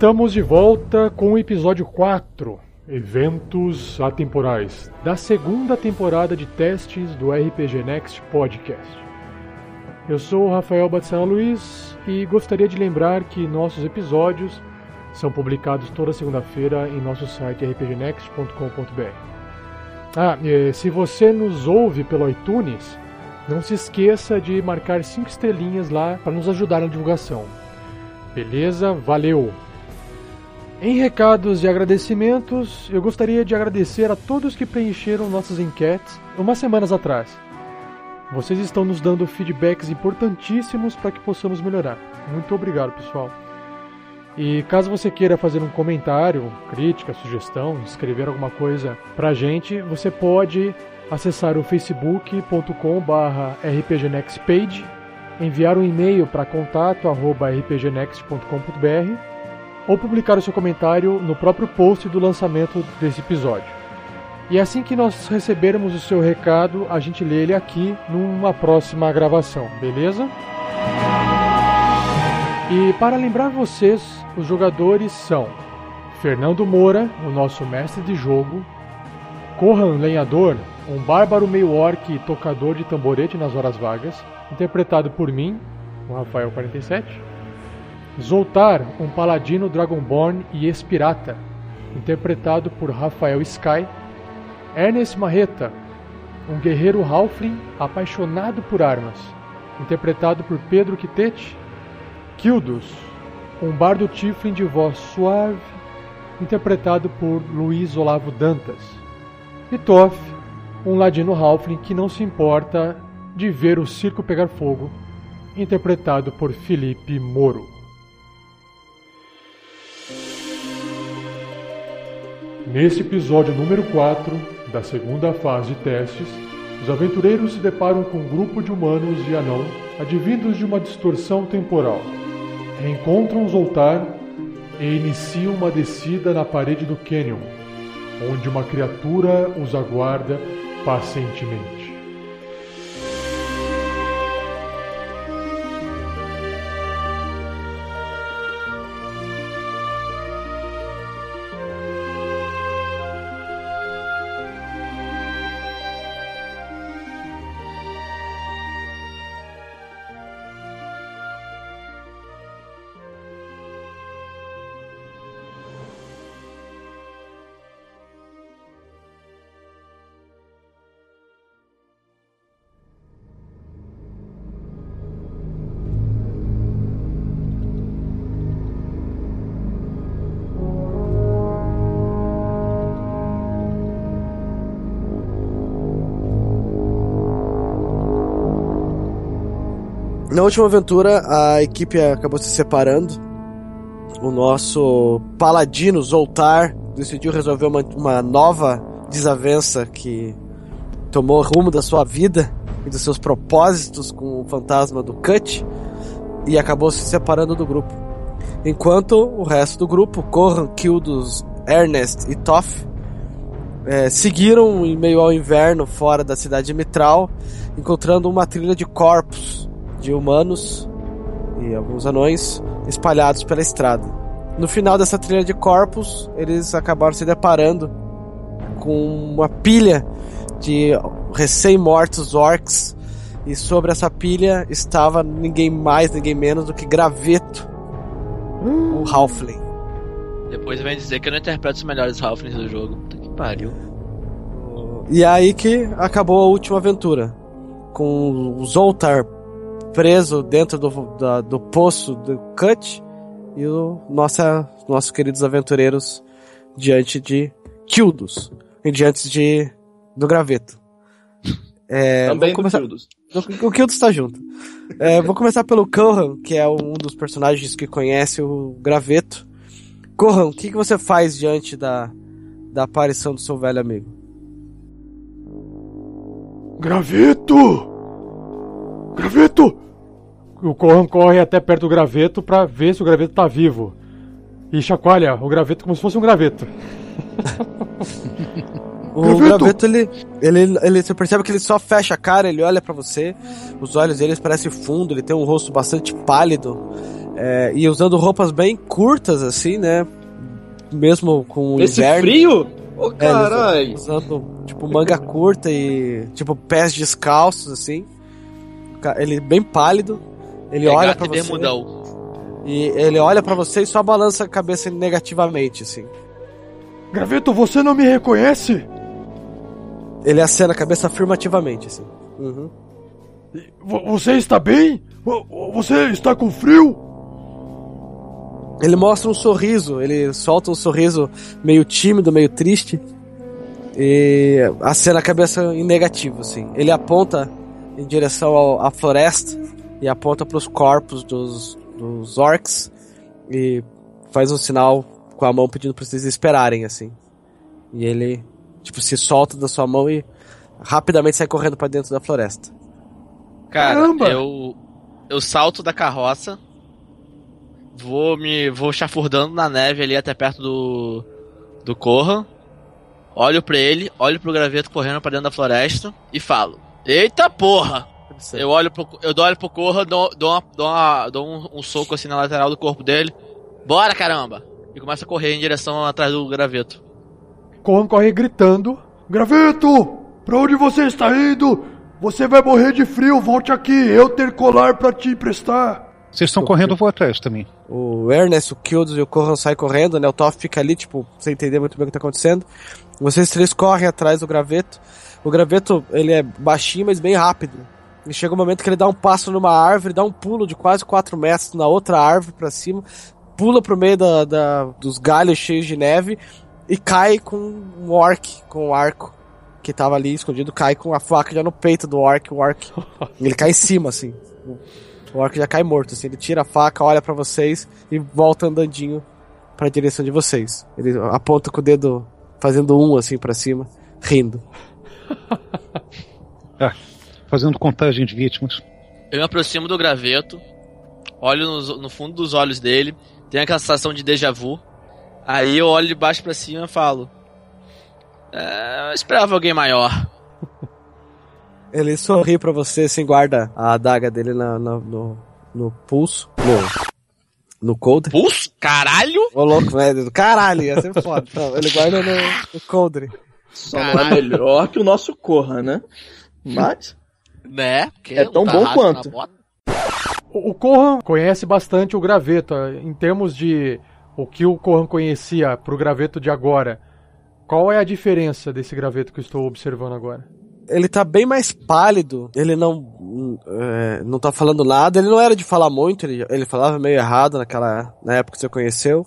Estamos de volta com o episódio 4, Eventos Atemporais, da segunda temporada de testes do RPG Next Podcast. Eu sou o Rafael Batsana Luiz e gostaria de lembrar que nossos episódios são publicados toda segunda-feira em nosso site rpgnext.com.br. Ah, se você nos ouve pelo iTunes, não se esqueça de marcar 5 estrelinhas lá para nos ajudar na divulgação. Beleza? Valeu! Em recados e agradecimentos, eu gostaria de agradecer a todos que preencheram nossas enquetes umas semanas atrás. Vocês estão nos dando feedbacks importantíssimos para que possamos melhorar. Muito obrigado, pessoal. E caso você queira fazer um comentário, crítica, sugestão, escrever alguma coisa pra gente, você pode acessar o facebook.com/rpgnextpage, enviar um e-mail para contato@rpgnext.com.br ou publicar o seu comentário no próprio post do lançamento desse episódio. E assim que nós recebermos o seu recado, a gente lê ele aqui numa próxima gravação, beleza? E para lembrar vocês, os jogadores são Fernando Moura, o nosso mestre de jogo, Corran Lenhador, um bárbaro meio orc e tocador de tamborete nas horas vagas, interpretado por mim, o Rafael 47. Zoltar, um paladino dragonborn e ex-pirata, interpretado por Rafael Sky. Ernest Marreta, um guerreiro halfling apaixonado por armas, interpretado por Pedro Quitete. Kildos, um bardo tiflin de voz suave, interpretado por Luiz Olavo Dantas. E Toff, um ladino halfling que não se importa de ver o circo pegar fogo, interpretado por Felipe Moro. Nesse episódio número 4 da segunda fase de testes, os aventureiros se deparam com um grupo de humanos e anão advindos de uma distorção temporal. Reencontram Zoltar e iniciam uma descida na parede do canyon, onde uma criatura os aguarda pacientemente. Na última aventura, a equipe acabou se separando. O nosso paladino Zoltar decidiu resolver uma, uma nova desavença que tomou rumo da sua vida e dos seus propósitos com o fantasma do Cut e acabou se separando do grupo. Enquanto o resto do grupo, Corran, Kildos, Ernest e Toff, é, seguiram em meio ao inverno fora da cidade de Mitral, encontrando uma trilha de corpos de humanos e alguns anões espalhados pela estrada. No final dessa trilha de corpos, eles acabaram se deparando com uma pilha de recém-mortos orcs e sobre essa pilha estava ninguém mais, ninguém menos do que Graveto, hum. o Halfling. Depois vem dizer que eu não interpreto os melhores Halflings do jogo. Puta que pariu. E aí que acabou a última aventura. Com o Zoltar preso dentro do, da, do poço do Cut e o nossa, nossos queridos aventureiros diante de Kildos e diante de do Graveto. É, Também começar... Kildos. O Kildos está junto. É, vou começar pelo Kohan, que é um dos personagens que conhece o Graveto. Kohan, o que, que você faz diante da, da aparição do seu velho amigo? Graveto! Graveto! O Corran corre até perto do graveto para ver se o graveto tá vivo. E chacoalha o graveto como se fosse um graveto. o graveto, graveto ele, ele, ele, você percebe que ele só fecha a cara, ele olha para você, os olhos dele parecem fundo, ele tem um rosto bastante pálido. É, e usando roupas bem curtas, assim, né? Mesmo com o Esse inverno. frio? Ô, oh, É, caralho! usando, tipo, manga curta e, tipo, pés descalços, assim. Ele bem pálido. Ele olha Regata pra e você. bermudão. E ele olha pra você e só balança a cabeça negativamente, assim. Graveto, você não me reconhece? Ele acena a cabeça afirmativamente, assim. Uhum. Vo- Você está bem? Vo- Você está com frio? Ele mostra um sorriso, ele solta um sorriso meio tímido, meio triste. E acena a cabeça em negativo, assim. Ele aponta em direção ao- à floresta e aponta para os corpos dos, dos orcs e faz um sinal com a mão pedindo para vocês esperarem, assim. E ele, tipo, se solta da sua mão e rapidamente sai correndo para dentro da floresta. Cara, Caramba! eu eu salto da carroça, vou me vou chafurdando na neve ali até perto do do Corra. Olho pra ele, olho pro graveto correndo pra dentro da floresta e falo: "Eita porra!" Eu olho pro, eu dou olho pro Corra, dou, dou, uma- dou, uma- dou um, um soco assim na lateral do corpo dele. Bora, caramba! E começa a correr em direção atrás do graveto. Corran corre gritando. Graveto! Pra onde você está indo? Você vai morrer de frio, volte aqui, eu ter colar pra te emprestar. Vocês estão correndo, eu vou atrás também. O Ernest, o Kildos e o Corran saem correndo, né? O Toff fica ali, tipo, sem entender muito bem o que tá acontecendo. Vocês três correm atrás do graveto. O graveto, ele é baixinho, mas bem rápido. E chega um momento que ele dá um passo numa árvore, dá um pulo de quase 4 metros na outra árvore pra cima, pula pro meio da, da- dos galhos cheios de neve e cai com um orc, com um arco que tava ali escondido, cai com a faca já no peito do orc, o orc. ele cai em cima, assim. O orc já cai morto, assim. Ele tira a faca, olha pra vocês e volta andandinho pra direção de vocês. Ele aponta com o dedo fazendo um, assim, pra cima, rindo. Ah, fazendo contagem de vítimas. Eu me aproximo do graveto, olho nos- no, fundo dos olhos dele, tenho aquela sensação de déjà vu. Aí eu olho de baixo pra cima e falo: "É, Eu esperava alguém maior. Ele sorri pra você, assim, guarda a adaga dele na, na- no, no pulso, no, no coldre. Pulso? Caralho? Ô louco, né? Caralho, ia ser foda. Não, ele guarda no, no coldre. Só não é melhor que o nosso Corra, né? Mas. Né? Porque É tão tá bom quanto. O o Corran conhece bastante o graveto. Em termos de o que o Corran conhecia pro graveto de agora, qual é a diferença desse graveto que eu estou observando agora? Ele tá bem mais pálido, ele não é, não tá falando nada, ele não era de falar muito, ele, ele falava meio errado naquela na época que você conheceu,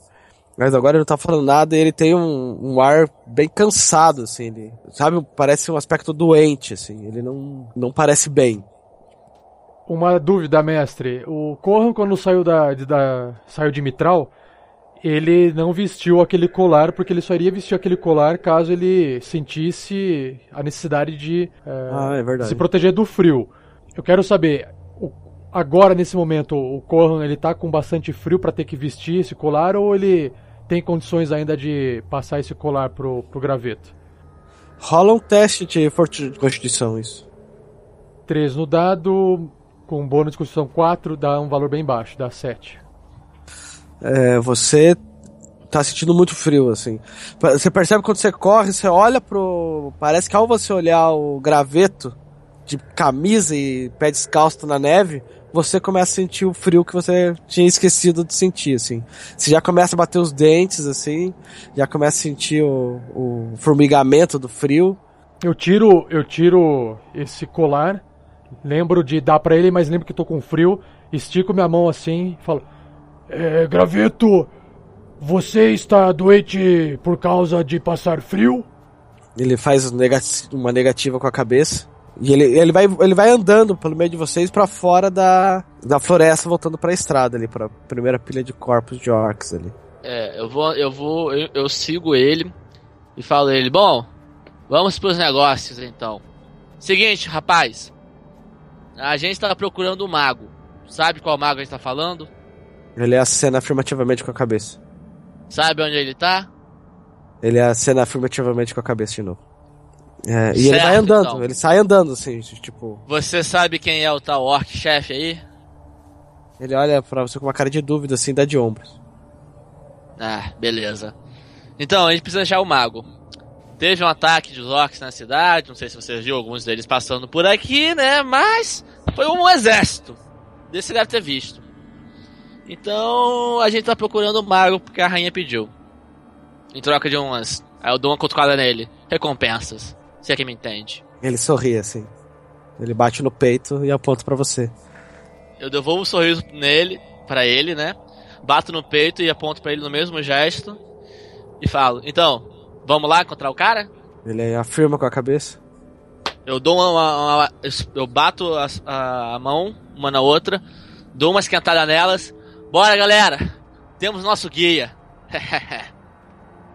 mas agora ele não tá falando nada e ele tem um, um ar bem cansado, assim, ele, sabe, parece um aspecto doente, assim, ele não, não parece bem. Uma dúvida, mestre. O Corran, quando saiu da, de- da saiu de Mitral, ele não vestiu aquele colar, porque ele só iria vestir aquele colar caso ele sentisse a necessidade de é, Ah, é se proteger do frio. Eu quero saber, agora nesse momento, o Corran ele tá com bastante frio para ter que vestir esse colar ou ele tem condições ainda de passar esse colar pro, pro graveto? Rola um teste de constituição, isso. 3 no dado, com bônus de constituição 4, dá um valor bem baixo, dá 7. É, você tá sentindo muito frio, assim. Você percebe quando você corre, você olha pro. Parece que ao você olhar o graveto de camisa e pé descalço na neve, você começa a sentir o frio que você tinha esquecido de sentir, assim. Você já começa a bater os dentes, assim, já começa a sentir o, o formigamento do frio. Eu tiro, eu tiro esse colar, lembro de dar pra ele, mas lembro que tô com frio, estico minha mão assim e falo: é, Graveto, você está doente por causa de passar frio? Ele faz uma negativa com a cabeça. E ele, ele, vai, ele vai andando pelo meio de vocês pra fora da, da floresta, voltando pra estrada ali, pra primeira pilha de corpos de orcs ali. É, eu vou, eu vou, eu, eu sigo ele e falo a ele, bom, vamos pros negócios então. Seguinte, rapaz, a gente tá procurando um mago. Sabe qual mago a gente tá falando? Ele acena afirmativamente com a cabeça. Sabe onde ele tá? Ele acena afirmativamente com a cabeça de novo. É, e ele Certo, vai andando, então. ele sai andando assim, tipo. Você sabe quem é o tal orc chefe aí? Ele olha pra você com uma cara de dúvida, assim, dá de ombros. Ah, beleza. Então, a gente precisa achar o mago. Teve um ataque de orcs na cidade, não sei se você viu alguns deles passando por aqui, né? Mas foi um exército. Desse você deve ter visto. Então, a gente tá procurando o mago porque a rainha pediu. Em troca de umas. Aí eu dou uma cutucada nele. Recompensas. Você é que me entende. Ele sorri, assim. Ele bate no peito e aponta pra você. Eu devolvo um sorriso nele, para ele, né? Bato no peito e aponto para ele no mesmo gesto e falo: "Então, vamos lá encontrar o cara?" Ele afirma com a cabeça. Eu dou uma, uma- uma- eu bato a, a- a mão uma na outra, dou uma esquentada nelas. Bora, galera! Temos nosso guia.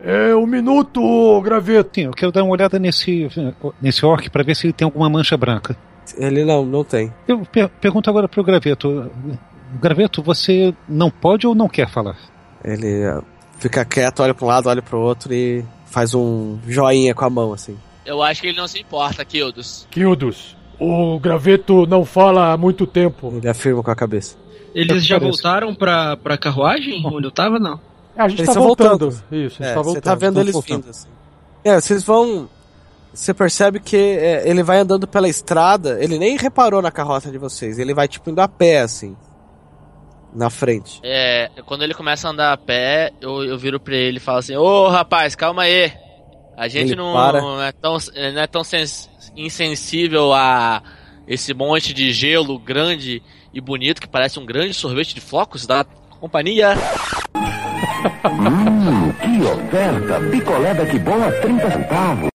É um minuto, graveto. Sim, eu quero dar uma olhada nesse, nesse orc pra ver se ele tem alguma mancha branca. Ele não, não tem. Eu per- pergunto agora pro Graveto. Graveto, você não pode ou não quer falar? Ele ah, fica quieto, olha pra um lado, olha pro outro e faz um joinha com a mão, assim. eu acho que ele não se importa, Kildos. Kildos, o graveto não fala há muito tempo. Ele afirma com a cabeça. Eles já voltaram pra, pra carruagem? Onde eu tava, não. É, a gente Eles tá estão voltando. voltando. Isso, a gente É, tá você voltando. tá vendo eles voltando. vindo, assim. É, vocês vão. Você percebe que é, ele vai andando pela estrada, ele nem reparou na carroça de vocês, ele vai tipo indo a pé, assim. Na frente. É, quando ele começa a andar a pé, eu, eu viro pra ele e falo assim: Ô rapaz, calma aí. A gente não, não é tão, não é tão sens- insensível a esse monte de gelo grande e bonito que parece um grande sorvete de flocos da companhia. Hum, que oferta! Picolé da Que Bom a 30 centavos.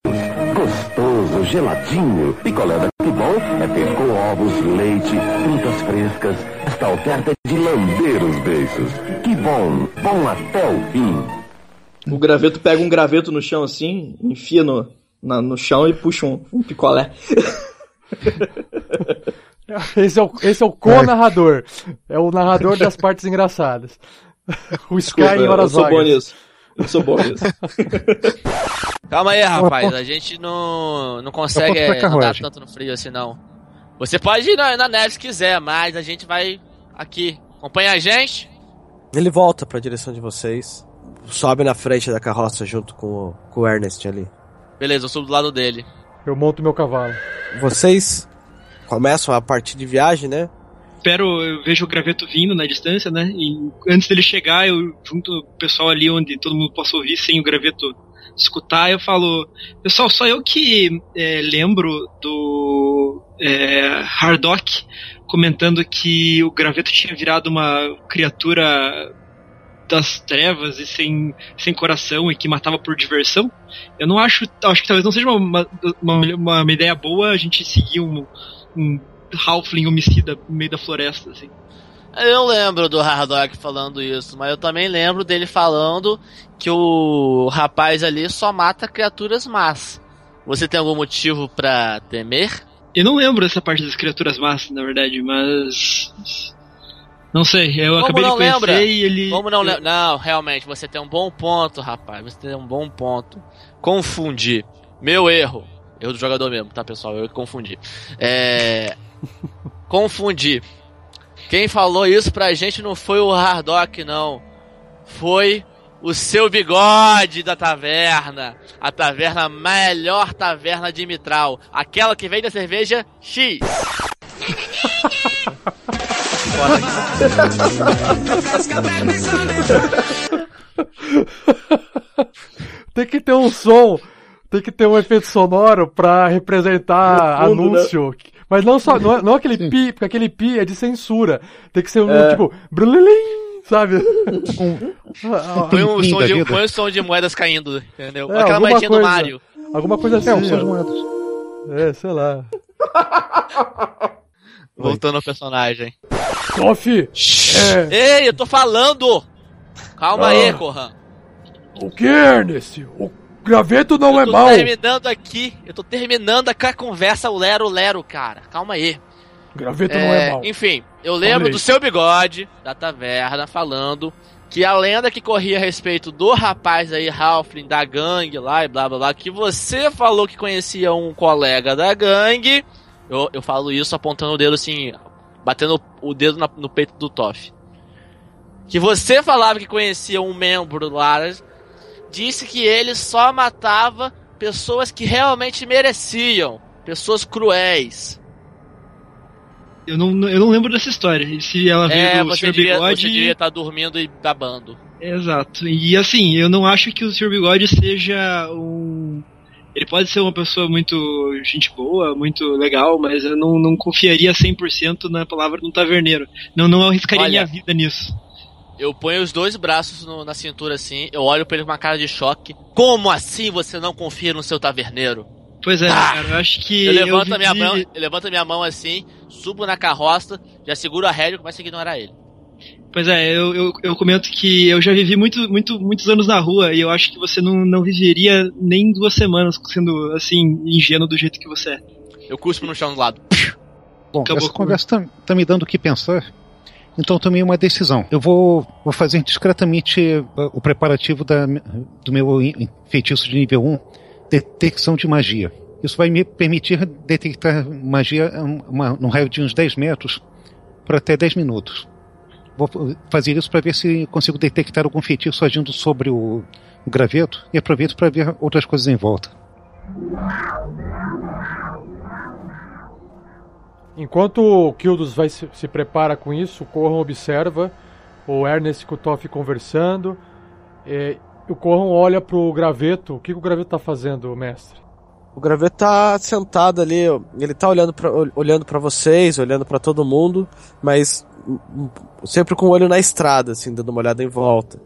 Gostoso, geladinho. Picolé da Que Bom é feito com ovos, leite, frutas frescas. Esta oferta é de lamber os beiços. Que bom, bom até o fim. O graveto pega um graveto no chão assim, enfia no, na- no chão e puxa um, um picolé. Esse é o, esse é o co-narrador. É o narrador das partes engraçadas. O Sky Desculpa, em eu horas sou bom vagas. nisso. Eu sou bom nisso. Calma aí, rapaz. A gente não, não consegue é, andar carruagem. tanto no frio assim, não. Você pode ir na, na neve se quiser, mas a gente vai aqui. Acompanha a gente. Ele volta pra direção de vocês, sobe na frente da carroça junto com o, com o Ernest ali. Beleza, eu subo do lado dele. Eu monto meu cavalo. Vocês começam a partir de viagem, né? Espero, eu vejo o graveto vindo na distância, né? E antes dele chegar, eu junto o pessoal ali onde todo mundo possa ouvir sem o graveto escutar, eu falo, pessoal, só eu que é, lembro do é, Hardock comentando que o graveto tinha virado uma criatura das trevas e sem, sem coração e que matava por diversão. Eu não acho, acho que talvez não seja uma, uma, uma, ideia boa a gente seguir um, um halfling homicida no meio da floresta, assim. Eu lembro do Hardock falando isso, mas eu também lembro dele falando que o rapaz ali só mata criaturas más. Você tem algum motivo pra temer? Eu não lembro dessa parte das criaturas más, na verdade, mas. Não sei, eu Como acabei de conhecer lembra? e ele. Como não lembra? Não, realmente, você tem um bom ponto, rapaz. Você tem um bom ponto. Confundi. Meu erro. Erro do jogador mesmo, tá, pessoal? Eu confundi. É. confundi. Quem falou isso pra gente não foi o Hardock, não. Foi o seu bigode da taverna. A taverna melhor taverna de Mitral. Aquela que vem da cerveja X. Tem que ter um som, tem que ter um efeito sonoro pra representar fundo, né? Mas não só, não, é- não aquele pi, porque aquele pi é de censura. Tem que ser um É. tipo, brulilim, sabe? Põe um, Plim som de, vida. põe um som de moedas caindo, entendeu? É, Aquela moedinha do coisa. Mario. Alguma coisa assim. É, um som de ó. moedas. É, sei lá. Voltando ao personagem. Sophie, é, Ei, eu tô falando! Calma Ah. aí, Corran. o que, Ernest? O graveto não é eu tô terminando aqui. Eu tô terminando aqui a conversa o Lero Lero, cara. Calma aí. Graveto não é mau. enfim, eu lembro do seu bigode da taverna falando que a lenda que corria a respeito do rapaz aí, Halfling, da gangue lá e blá blá blá, que você falou que conhecia um colega da gangue. Eu, eu falo isso apontando o dedo assim, batendo o dedo na- no peito do Toff. Que você falava que conhecia um membro lá, disse que ele só matava pessoas que realmente mereciam, pessoas cruéis. Eu não, eu não lembro dessa história. E se ela veio É, do você Sr. devia, Bigode. você devia estar dormindo e babando. Exato. E assim, eu não acho que o Sr. Bigode seja um. Ele pode ser uma pessoa muito gente boa, muito legal, mas eu não, não confiaria 100% na palavra de um taverneiro. Não, não arriscaria Olha. minha vida nisso. Eu ponho os dois braços no- na cintura assim, eu olho pra ele com uma cara de choque. Como assim você não confia no seu taverneiro? Pois é, Ah! cara, eu acho que. Eu levanto a vivi- minha mão, eu levanto a minha mão assim, subo na carroça, já seguro a rédea e começo a ignorar ele. Pois é, eu, eu, eu comento que eu já vivi muito, muito, muitos anos na rua e eu acho que você não, não viveria nem duas semanas sendo assim, ingênuo do jeito que você é. Eu cuspo no chão do lado. Bom, Acabou essa conversa tá, tá me dando o que pensar. Então eu tomei uma decisão. Eu vou, vou fazer discretamente uh, o preparativo da, do meu feitiço de nível 1, detecção de magia. Isso vai me permitir detectar magia um, uma, num raio de uns 10 metros por até 10 minutos. Vou fazer isso para ver se consigo detectar algum feitiço agindo sobre o, o graveto e aproveito para ver outras coisas em volta. Enquanto o Kildos vai se, se prepara com isso, o Corran observa o Ernest e o Toff conversando. É, o Corran olha pro graveto. O que, que o graveto tá fazendo, mestre? O graveto tá sentado ali, ele tá olhando pra, olhando pra vocês, olhando pra todo mundo, mas hum, hum, sempre com o olho na estrada, assim, dando uma olhada em volta.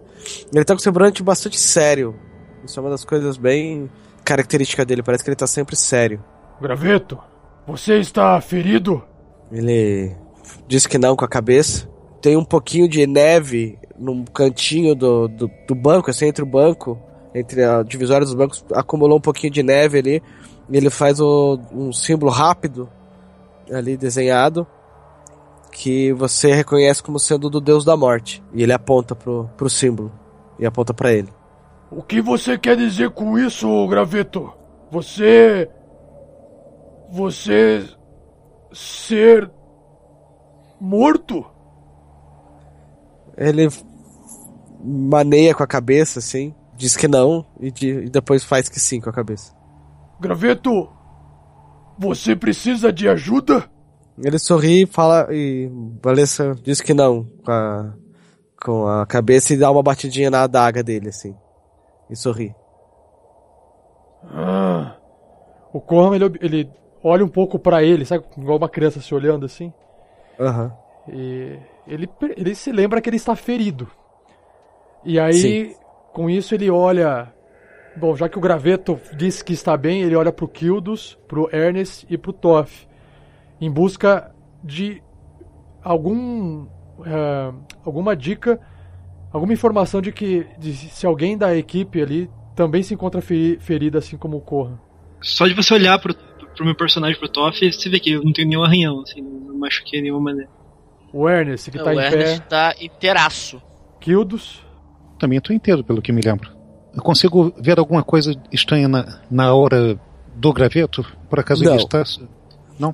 Ele tá com um semblante bastante sério. Isso é uma das coisas bem características dele, parece que ele tá sempre sério. Graveto, você está ferido? Ele diz que não com a cabeça. Tem um pouquinho de neve num cantinho do, do, do banco, assim, entre o banco, entre a divisória dos bancos, acumulou um pouquinho de neve ali. E ele faz o, um símbolo rápido ali desenhado que você reconhece como sendo do deus da morte. E ele aponta pro, pro símbolo e aponta pra ele. O que você quer dizer com isso, Graveto? Você. Você. ser. morto? Ele maneia com a cabeça, assim, diz que não e, de- e depois faz que sim com a cabeça. Graveto, você precisa de ajuda? Ele sorri e fala e Valessa diz que não com a, com a cabeça e dá uma batidinha na adaga dele, assim. E sorri. Ah, o Corran, ele, ele olha um pouco pra ele, sabe? Igual uma criança se olhando assim. Aham. E ele, ele se lembra que ele está ferido. E aí, Sim. com isso, ele olha. Bom, já que o Graveto disse que está bem, ele olha pro Kildos, pro Ernest e pro Toff. Em busca de algum. eh, alguma dica, alguma informação de que de se alguém da equipe ali também se encontra feri- ferido, assim como o Corran. Só de você olhar pro, pro meu personagem, pro Toff, você vê que eu não tenho nenhum arranhão, assim, não machuquei de nenhuma maneira. O Ernest, que tá o em Ernest pé. tá inteiraço. Kildos. Também estou inteiro, pelo que me lembro. Eu consigo ver alguma coisa estranha na, na aura do graveto? Por acaso Não. ele está.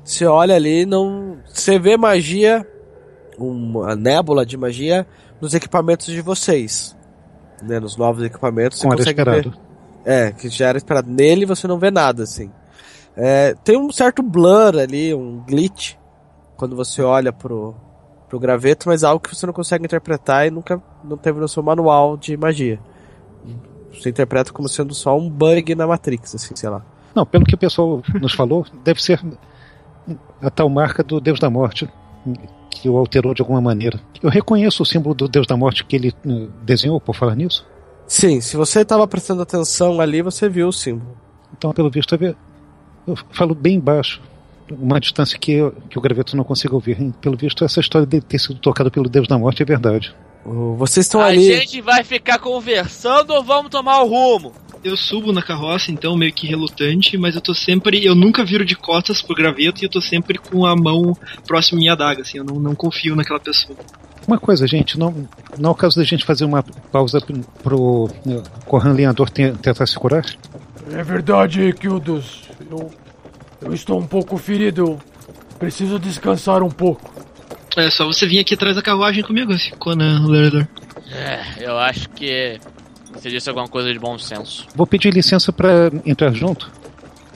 Você olha ali, não. Você vê magia, uma nébula de magia nos equipamentos de vocês. Né, nos novos equipamentos. Como era consegue esperado. ver- É, que já era esperado. Nele você não vê nada, assim. É, tem um certo blur ali, um glitch, quando você olha pro, pro graveto, mas algo que você não consegue interpretar e nunca não teve no seu manual de magia. Você interpreta como sendo só um bug na Matrix, assim, sei lá. Não, pelo que o pessoal nos falou, deve ser a tal marca do Deus da Morte que o alterou de alguma maneira. Eu reconheço o símbolo do Deus da Morte que ele eh, desenhou, por falar nisso. Sim, se você estava prestando atenção ali, você viu o símbolo. Então, pelo visto, eu falo bem baixo, uma distância que, eu- que o graveto não consiga ouvir. E, Pelo visto, essa história de ter sido tocado pelo Deus da Morte é verdade. O- Vocês estão a ali. gente vai ficar conversando ou vamos tomar o rumo? Eu subo na carroça, então, meio que relutante, mas eu tô sempre. Eu nunca viro de costas pro graveto e eu tô sempre com a mão próxima à minha adaga, assim, eu não, não confio naquela pessoa. Uma coisa, gente, não, não é o caso da gente fazer uma pausa pro- eh, Corran Lenhador te- tentar se curar? É verdade, Kildos. Eu, eu estou um pouco ferido. Eu preciso descansar um pouco. É só você vir aqui atrás da carruagem comigo, assim, Conan Lerler. É, eu acho que você disse alguma coisa de bom senso. Vou pedir licença para entrar junto.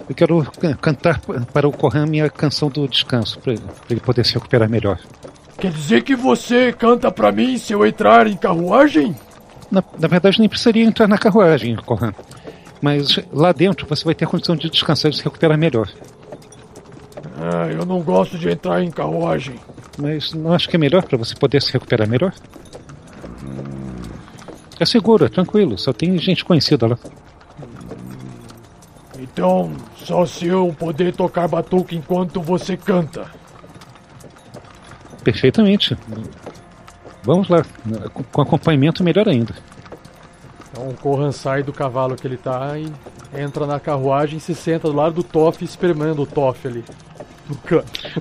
Eu quero can- cantar para o Corran minha canção do descanso, para ele, poder se recuperar melhor. Quer dizer que você canta pra mim se eu entrar em carruagem? Na, na verdade, nem precisaria entrar na carruagem, Corran. Mas lá dentro você vai ter condição de descansar e se recuperar melhor. Ah, eu não gosto de entrar em carruagem. Mas não acho que é melhor para você poder se recuperar melhor? É seguro, é tranquilo, só tem gente conhecida lá. Então, só se eu poder tocar batuque enquanto você canta. Perfeitamente. Vamos lá, com acompanhamento melhor ainda. Então o Corran sai do cavalo que ele tá e entra na carruagem e se senta do lado do Toff, espremendo o Toff ali.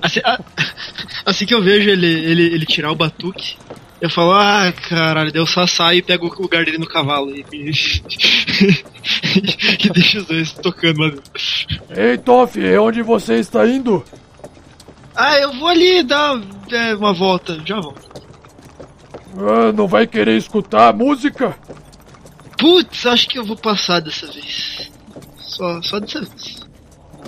Assim, a- assim que eu vejo ele, ele, ele tirar o batuque, eu falo, ah, caralho, daí eu só saio e pego o lugar dele no cavalo e, e, e deixo os dois tocando lá dentro. Ei, Toff, é onde você está indo? Ah, eu vou ali dar é, uma volta, já volto. Ah, não vai querer escutar a música? Putz, acho que eu vou passar dessa vez. Só, só dessa vez.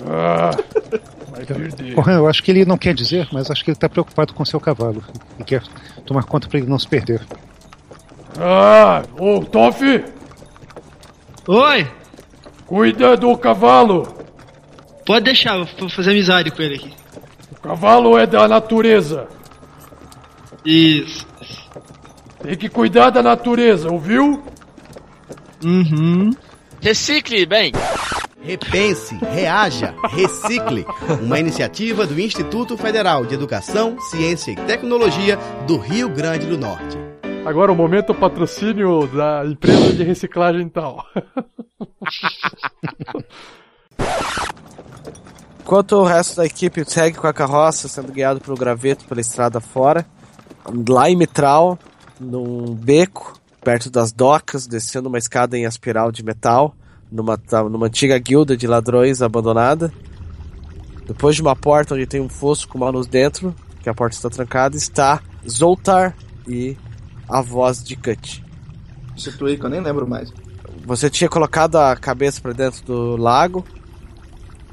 Ah, vai perder. Eu acho que ele não quer dizer, mas acho que ele está preocupado com seu cavalo e quer tomar conta para ele não se perder. Ah, ô Toff, Oi, cuida do cavalo. pode deixar, eu vou fazer amizade com ele aqui. O cavalo é da natureza. Isso. Tem que cuidar da natureza, ouviu? Uhum. Recicle, bem. Repense, reaja, recicle. Uma iniciativa do Instituto Federal de Educação, Ciência e Tecnologia do Rio Grande do Norte. Agora o momento patrocínio da empresa de reciclagem tal. Enquanto o resto da equipe segue com a carroça, sendo guiado pelo graveto pela estrada fora, lá em Mitral, num beco, perto das docas, descendo uma escada em espiral de metal, numa, tá- numa antiga guilda de ladrões abandonada. Depois de uma porta onde tem um fosso com manos dentro, que a porta está trancada, está Zoltar e a voz de Cut. Situei que eu nem lembro mais. Você tinha colocado a cabeça pra dentro do lago.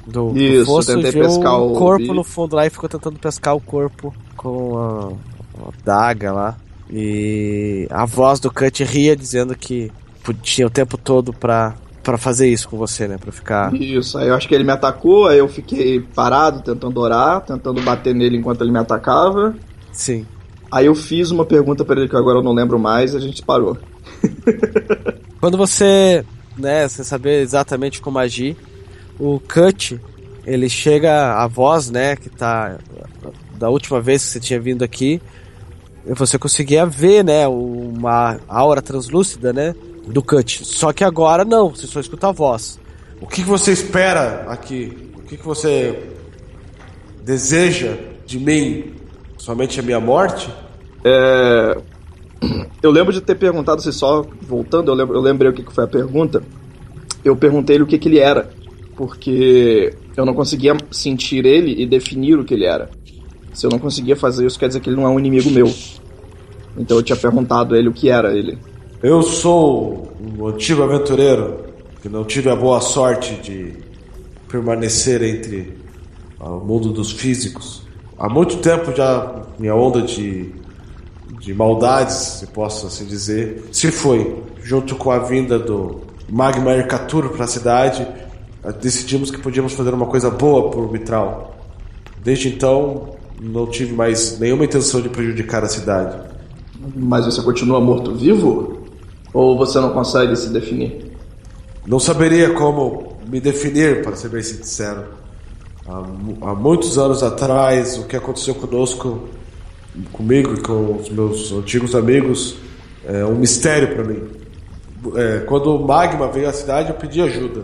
Do, do Isso, fosso, tentei viu pescar um o corpo no fundo lá e ficou tentando pescar o corpo com a, a daga lá. E a voz do Cut ria dizendo que tinha o tempo todo pra, pra fazer isso com você, né? Pra ficar. Isso, aí eu acho que ele me atacou, aí eu fiquei parado tentando orar, tentando bater nele enquanto ele me atacava. Sim. Aí eu fiz uma pergunta pra ele que agora eu não lembro mais e a gente parou. Quando você, né, sem saber exatamente como agir, o Cut, ele chega, a voz, né, que tá da última vez que você tinha vindo aqui, você conseguia ver, né, uma aura translúcida, né, do Cut. Só que agora não, você só escuta a voz. O que, que você espera aqui? O que, que você deseja de mim? Somente a minha morte? É... Eu lembro de ter perguntado, se só voltando, eu, lembro, eu lembrei o que que foi a pergunta. Eu perguntei ele o que, que ele era, porque eu não conseguia sentir ele e definir o que ele era. Se eu não conseguia fazer isso, quer dizer que ele não é um inimigo meu. Então eu tinha perguntado a ele o que era ele. Eu sou um antigo aventureiro que não tive a boa sorte de permanecer entre ah, o mundo dos físicos. Há muito tempo já minha onda de, de maldades, se posso assim dizer, se foi. Junto com a vinda do Magma Ercatur para a cidade, ah, decidimos que podíamos fazer uma coisa boa por Mitral. Desde então, não tive mais nenhuma intenção de prejudicar a cidade. Mas você continua morto-vivo? Ou você não consegue se definir? Não saberia como me definir, para ser bem sincero. Há, há muitos anos atrás, o que aconteceu conosco, comigo e com os meus antigos amigos, é um mistério para mim. É, quando o Magma veio à cidade, eu pedi ajuda.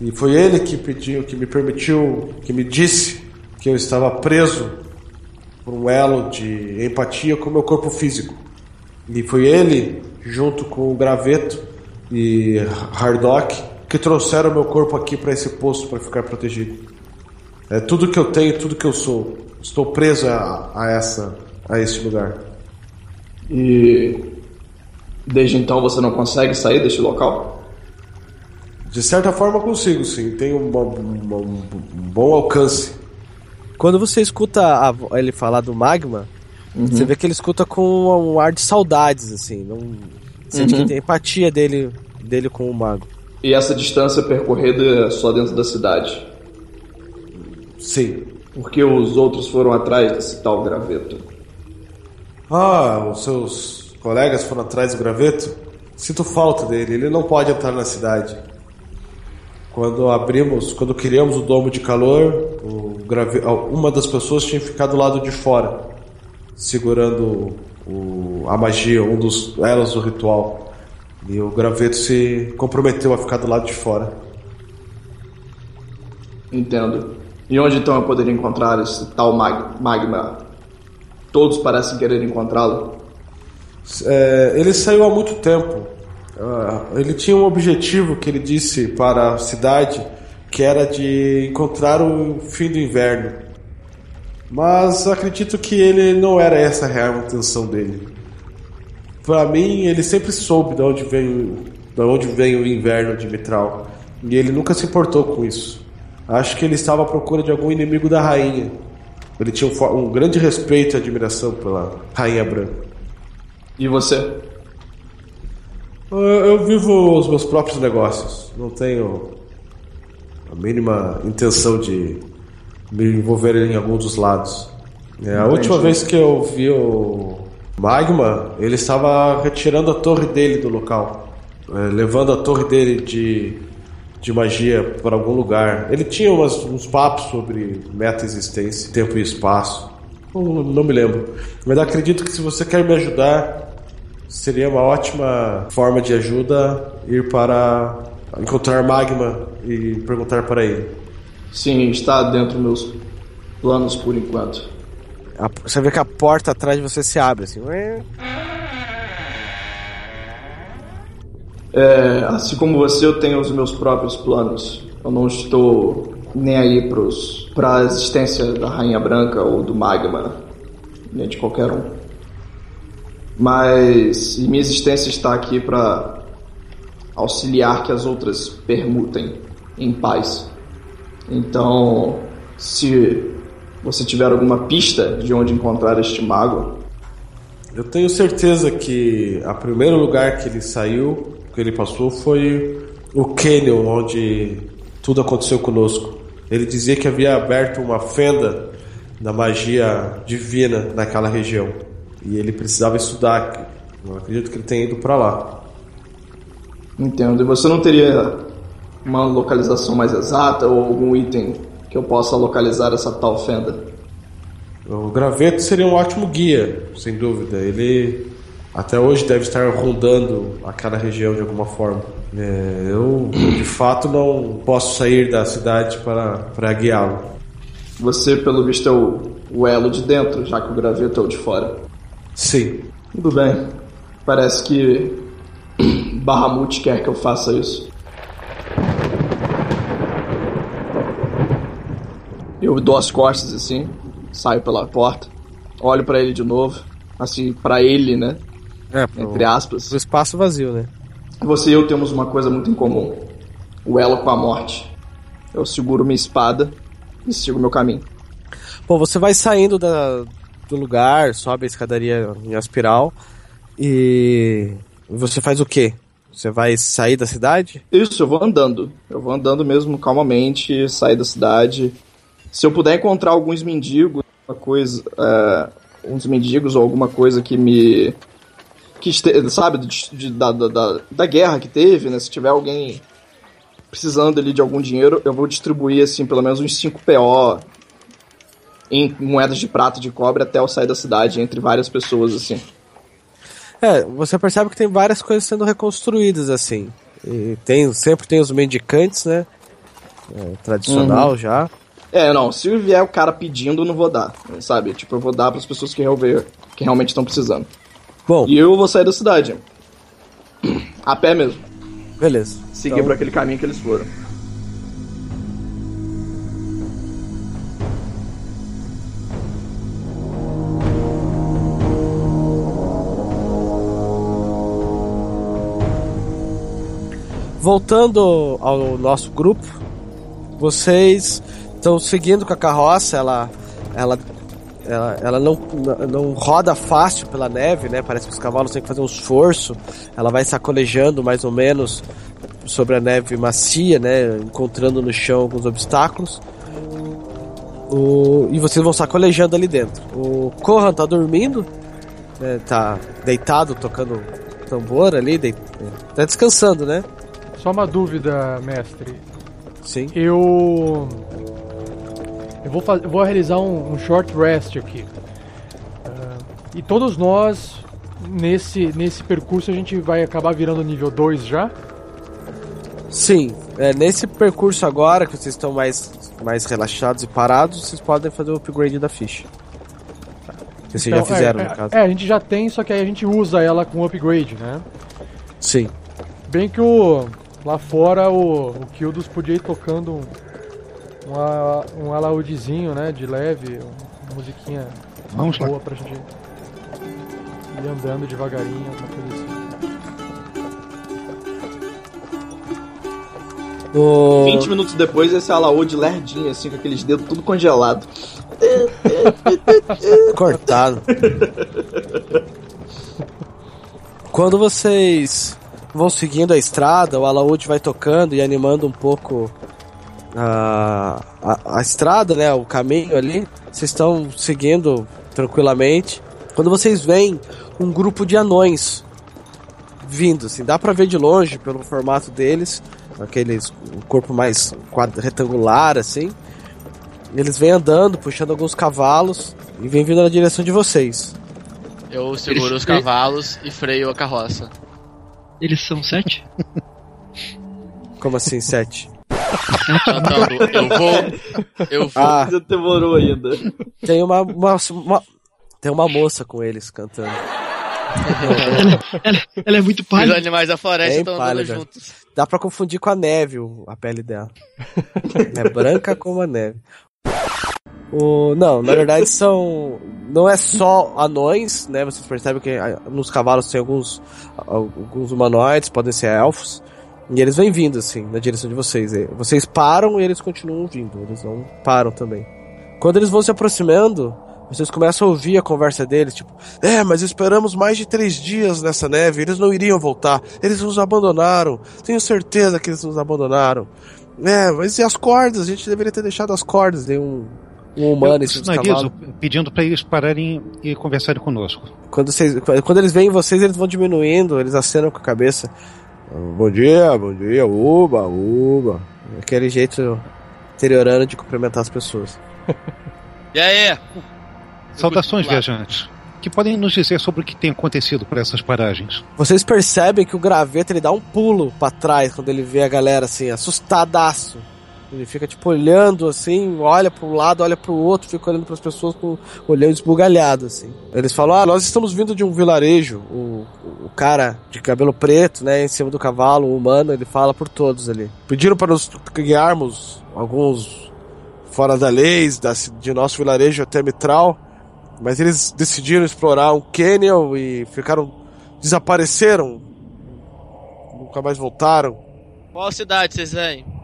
E foi ele que pediu, que me permitiu, que me disse que eu estava preso por um elo de empatia com o meu corpo físico. E foi ele, junto com o Graveto e Hardock, que trouxeram meu corpo aqui para esse posto para ficar protegido. É tudo que eu tenho, tudo que eu sou. Estou preso a, a essa a este lugar. E desde então você não consegue sair deste local? De certa forma consigo, sim. Tenho um, um- um- um bom alcance. Quando você escuta a ele falar do magma, você vê que ele escuta com um ar de saudades, assim. Não sente Uhum. que tem empatia dele, dele com o mago. E essa distância percorrida é só dentro da cidade? Sim. Porque os outros foram atrás desse tal graveto? Ah, os seus colegas foram atrás do graveto? Sinto falta dele, ele não pode entrar na cidade. Quando abrimos, quando criamos o domo de calor, o grave... uma das pessoas tinha ficado do lado de fora, segurando o... a magia, um dos elos do ritual. E o graveto se comprometeu a ficar do lado de fora. Entendo. E onde então eu poderia encontrar esse tal mag- magma? Todos parecem querer encontrá-lo. É, ele saiu há muito tempo. Ah, ele tinha um objetivo que ele disse para a cidade, que era de encontrar o fim do inverno. Mas acredito que ele não era essa a real intenção dele. Para mim, ele sempre soube de onde vem, de onde vem o inverno de Mitral. E ele nunca se importou com isso. Acho que ele estava à procura de algum inimigo da rainha. Ele tinha um, um grande respeito e admiração pela Rainha Branca. E você? Eu, eu vivo os meus próprios negócios. Não tenho a mínima intenção de me envolver em algum dos lados. É, a Entendi. última vez que eu vi o Magma, ele estava retirando a torre dele do local, é, levando a torre dele de, de magia para algum lugar. Ele tinha umas- uns papos sobre meta-existência, tempo e espaço. Não, não me lembro. Mas acredito que se você quer me ajudar, Seria uma ótima forma de ajuda ir para encontrar Magma e perguntar para ele. Sim, está dentro dos meus planos por enquanto. A- você vê que a porta atrás de você se abre, assim. É, assim como você, eu tenho os meus próprios planos. Eu não estou nem aí para a existência da Rainha Branca ou do Magma, nem de qualquer um. Mas minha existência está aqui para auxiliar que as outras permutem em paz. Então, se você tiver alguma pista de onde encontrar este mago, Eu tenho certeza que o primeiro lugar que ele saiu, que ele passou, foi o Canyon, onde tudo aconteceu conosco. Ele dizia que havia aberto uma fenda da magia divina naquela região. E ele precisava estudar. Eu acredito que ele tenha ido para lá. Entendo. E você não teria uma localização mais exata ou algum item que eu possa localizar essa tal fenda? O graveto seria um ótimo guia, sem dúvida. Ele até hoje deve estar rondando aquela região de alguma forma. É, eu, de fato, não posso sair da cidade para, para guiá-lo. Você, pelo visto, é o, o elo de dentro, já que o graveto é o de fora. Sim. Tudo bem. Parece que Bahamut quer que eu faça isso. Eu dou as costas assim, saio pela porta, olho pra ele de novo, assim, pra ele, né? É, pro, Entre aspas. pro espaço vazio, né? Você e eu temos uma coisa muito em comum: o elo com a morte. Eu seguro minha espada e sigo meu caminho. Bom, você vai saindo da, do lugar, sobe a escadaria em espiral e você faz o quê? Você vai sair da cidade? Isso, eu vou andando. Eu vou andando mesmo calmamente, sair da cidade. Se eu puder encontrar alguns mendigos, uma coisa, é, uns mendigos ou alguma coisa que me que este, sabe de, de- da, da, da guerra que teve, né? Se tiver alguém precisando ali de algum dinheiro, eu vou distribuir assim pelo menos uns 5 PO em moedas de prata e de cobre até eu sair da cidade entre várias pessoas assim. É, você percebe que tem várias coisas sendo reconstruídas assim. E tem, sempre tem os mendicantes, né? É, tradicional Uhum. já. É, não, se vier o cara pedindo, eu não vou dar, sabe? Tipo, eu vou dar para as pessoas que, realmente- que realmente estão precisando. Bom, E eu vou sair da cidade. A pé mesmo. beleza. Seguir Então- por aquele caminho que eles foram. Voltando ao nosso grupo, vocês estão seguindo com a carroça, ela ela ela, ela não, não roda fácil pela neve, né? Parece que os cavalos têm que fazer um esforço. Ela vai sacolejando mais ou menos sobre a neve macia, né? Encontrando no chão alguns obstáculos. O, e vocês vão sacolejando ali dentro. O Corran tá dormindo, né? tá deitado, tocando tambor ali, deit... tá descansando, né? Só uma dúvida, mestre. Sim. Eu. Eu vou, eu vou realizar um, um short rest aqui. Uh, e todos nós, nesse, nesse percurso, a gente vai acabar virando nível 2 já? Sim. É, nesse percurso agora, que vocês estão mais, mais relaxados e parados, vocês podem fazer o upgrade da ficha. Que vocês Então, já fizeram, é, no é, caso. É, a gente já tem, só que aí a gente usa ela com upgrade, né? Sim. Bem que o. Lá fora o, o Kildos podia ir tocando um, um, a- um alaúdezinho, né? De leve, uma musiquinha Vamos lá. boa pra gente ir andando devagarinho, alguma coisa assim. O... 20 minutos depois, esse alaúde lerdinho, assim, com aqueles dedos tudo congelado. Cortado. Quando vocês vão seguindo a estrada, o alaúde vai tocando e animando um pouco a, a, a estrada, né? O caminho ali. Vocês estão seguindo tranquilamente. Quando vocês veem um grupo de anões vindo, assim, dá pra ver de longe pelo formato deles, aqueles um corpo mais retangular, assim. Eles vêm andando, puxando alguns cavalos e vêm vindo na direção de vocês. Eu seguro Eles- os cavalos e freio a carroça. Eles são sete? Como assim, sete? Cantando, eu vou. Eu vou. Ah, demorou ainda. tem uma, uma, uma- tem uma moça com eles cantando. Ela é muito Os pálida. animais da floresta estão andando juntos. Dá pra confundir com a neve a pele dela. É branca como a neve. O, não, na verdade são. Não é só anões, né? Vocês percebem que ah, nos cavalos tem alguns, alguns humanoides, podem ser elfos. E eles vêm vindo, assim, na direção de vocês. Vocês param e eles continuam vindo. Eles não param também. Quando eles vão se aproximando, vocês começam a ouvir a conversa deles, tipo, é, mas esperamos mais de três dias nessa neve, eles não iriam voltar, eles nos abandonaram, tenho certeza que eles nos abandonaram. É, mas e as cordas? A gente deveria ter deixado as cordas, tem um, um humano Eu sinalizo cavalos. pedindo para eles pararem e conversarem conosco. Quando, vocês, quando eles veem vocês, eles vão diminuindo, eles acenam com a cabeça. Bom dia, bom dia, uba, uba. Aquele jeito interiorano de cumprimentar as pessoas. E aí? Saudações, viajantes. Que podem nos dizer sobre o que tem acontecido por essas paragens? Vocês percebem que o graveto ele dá um pulo pra trás quando ele vê a galera assim, assustadaço. Ele fica tipo olhando assim, olha para um lado, olha para o outro, fica olhando para as pessoas com olhando esbugalhado assim. Eles falam: "Ah, nós estamos vindo de um vilarejo". O, o cara de cabelo preto, né, em cima do cavalo, o humano, ele fala por todos ali. Pediram para nos guiarmos alguns fora da lei, da, de nosso vilarejo até Mitral, mas eles decidiram explorar um canyon e ficaram desapareceram. Nunca mais voltaram. Qual cidade vocês vêm?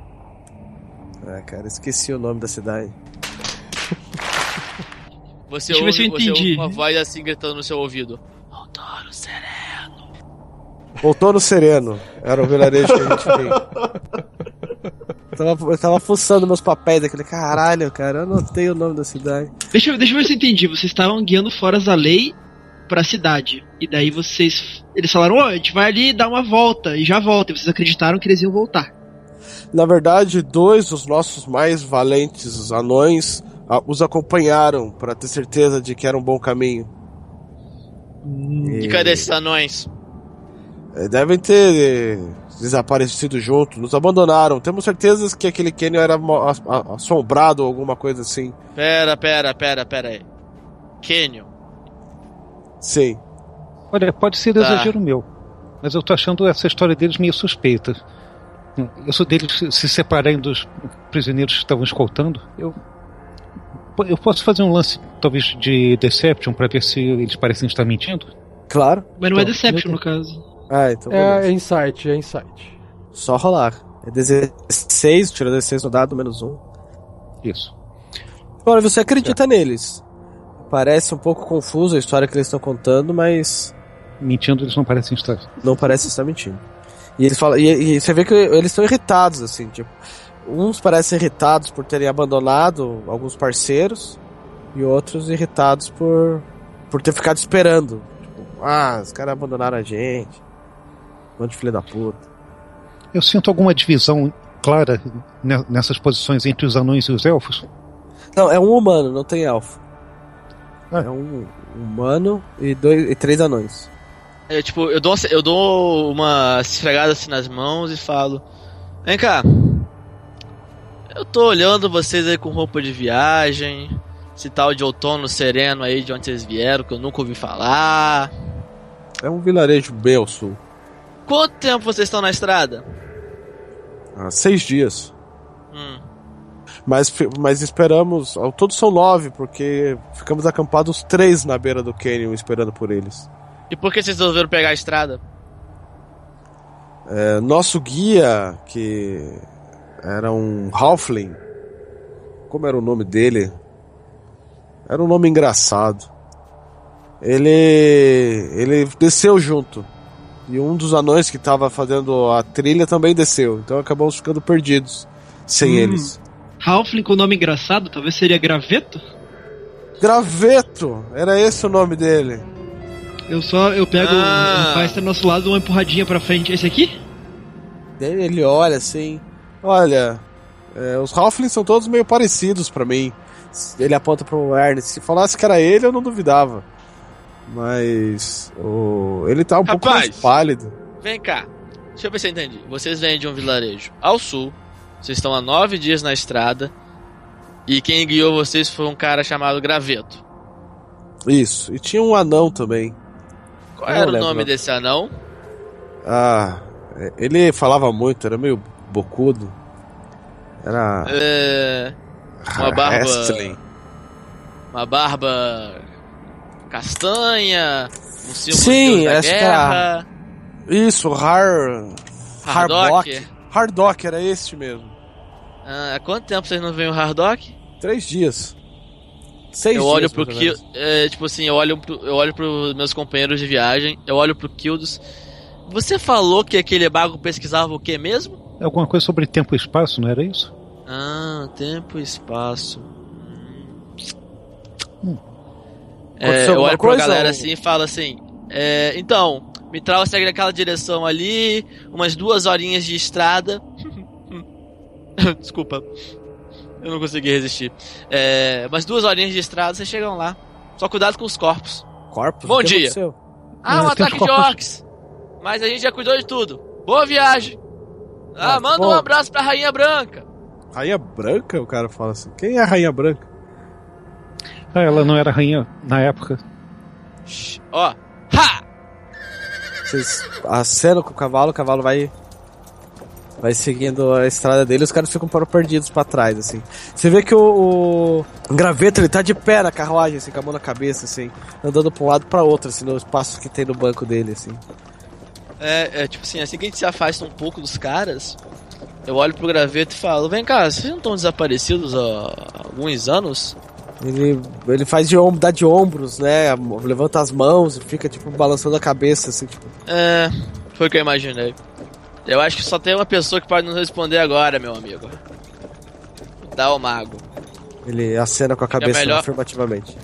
Ah, cara, esqueci o nome da cidade. Você Deixa eu ver se ouve, eu você entendi. ouve uma voz assim gritando no seu ouvido. Doutor, sereno. Outono Sereno. Era o vilarejo que a gente veio. Eu tava, eu tava fuçando meus papéis aquele caralho, cara. Eu anotei o nome da cidade. Deixa, eu- deixa eu ver se eu entendi. Vocês estavam guiando fora da lei pra cidade. E daí vocês. Eles falaram, ó, a gente vai ali dar uma volta e já volta. E vocês acreditaram que eles iam voltar. Na verdade, dois dos nossos mais valentes os anões ah, os acompanharam para ter certeza de que era um bom caminho. E cadê esses anões? Eh, Devem ter eh, desaparecido junto, nos abandonaram. Temos certeza que aquele Canyon era assombrado ou alguma coisa assim. Pera, pera, pera, pera aí. Canyon. Sim. Olha, pode ser Tá. exagero meu, mas eu tô achando essa história deles meio suspeita. Isso deles se- se separarem dos prisioneiros que estavam escoltando, eu. Eu posso fazer um lance, talvez, de Deception para ver se eles parecem estar mentindo? Claro. Mas não é Então, Deception, eu- no caso. Ah, então É, beleza. é insight, é insight. Só rolar. É 16, tira 16 no dado, menos um. Isso. Agora, você acredita neles. Parece um pouco confuso a história que eles estão contando, mas Mentindo, eles não parecem estar. não parece estar mentindo. E eles falam, e, e você vê que eles estão irritados, assim, tipo, uns parecem irritados por terem abandonado alguns parceiros e outros irritados por por ter ficado esperando. Tipo, ah, os caras abandonaram a gente. Um monte de filho da puta. Eu sinto alguma divisão clara ne- nessas posições entre os anões e os elfos. Não, é um humano, não tem elfo. Ah. É um humano e dois e três anões. É, tipo, eu dou, eu dou uma esfregada assim nas mãos e falo: Vem cá. Eu tô olhando vocês aí com roupa de viagem. Esse tal de outono sereno aí de onde vocês vieram, que eu nunca ouvi falar. É um vilarejo bem ao sul. Quanto tempo vocês estão na estrada? Há seis dias. Hum. Mas, mas esperamos. Ao todo são nove, porque ficamos acampados três na beira do canyon esperando por eles. E por que vocês resolveram pegar a estrada? É, nosso guia, que era um Halfling. Como era o nome dele? Era um nome engraçado. Ele. Ele desceu junto. E um dos anões que estava fazendo a trilha também desceu. Então acabamos ficando perdidos sem Hum. eles. Halfling com nome engraçado, talvez seria Graveto? Graveto! Era esse o nome dele. Eu só, eu pego Ah. o Faz do nosso lado, uma empurradinha pra frente. Esse aqui? Ele olha assim. Olha, é, os Halflings são todos meio parecidos pra mim. Ele aponta pro Ernest. Se falasse que era ele, eu não duvidava. Mas. O... Ele tá um pouco Rapaz. mais pálido. Vem cá. Deixa eu ver se eu entendi. Vocês vêm de um vilarejo ao sul. Vocês estão há nove dias na estrada. E quem guiou vocês foi um cara chamado Graveto. Isso. E tinha um anão também. Qual era o nome desse anão? Ah. Ele falava muito, era meio bocudo. Era. É. Uma barba. Wrestling. Uma barba. castanha. Um símbolo Sim, da guerra. Isso, Har. Hardock. Hardock, era este mesmo. Ah, há quanto tempo vocês não veem o Hardock? Três dias. Seis eu dias. olho pro mais ou Kill, é, tipo assim, eu olho pro, eu olho pros meus companheiros de viagem, eu olho pro Kildos. Você falou que aquele bago pesquisava o que mesmo? É alguma coisa sobre tempo e espaço, não era isso? Ah, tempo e espaço. Hum. É, Aconteceu eu olho pra galera ou- assim e falo assim: é, então, me trava segue naquela direção ali, umas duas horinhas de estrada. Desculpa, eu não consegui resistir. É, umas duas horinhas de estrada, vocês chegam lá. Só cuidado com os corpos. Corpos? Bom o que dia. aconteceu? Ah, um Mas ataque de orcs! Mas a gente já cuidou de tudo. Boa viagem! Ah, Ah, manda bom. um abraço pra Rainha Branca! Rainha Branca? O cara fala assim. Quem é a Rainha Branca? Ah, ela não era rainha na época. Ó, ha! Vocês acenam com o cavalo, o cavalo vai. Vai seguindo a estrada dele os caras ficam para- perdidos pra trás, assim. Você vê que o, o graveto ele tá de pé na carruagem, assim, com a mão na cabeça, assim, andando pra um lado pra outro, assim, no espaço que tem no banco dele, assim. É, é, tipo assim, assim que a gente se afasta um pouco dos caras, eu olho pro graveto e falo: Vem cá, vocês não estão desaparecidos há alguns anos? Ele, ele faz de ombro, dá de ombros, né? Levanta as mãos e fica, tipo, balançando a cabeça, assim, tipo. É, foi o que eu imaginei. Eu acho que só tem uma pessoa que pode nos responder agora, meu amigo. Dá o mago. Ele acena com a cabeça melhor- afirmativamente.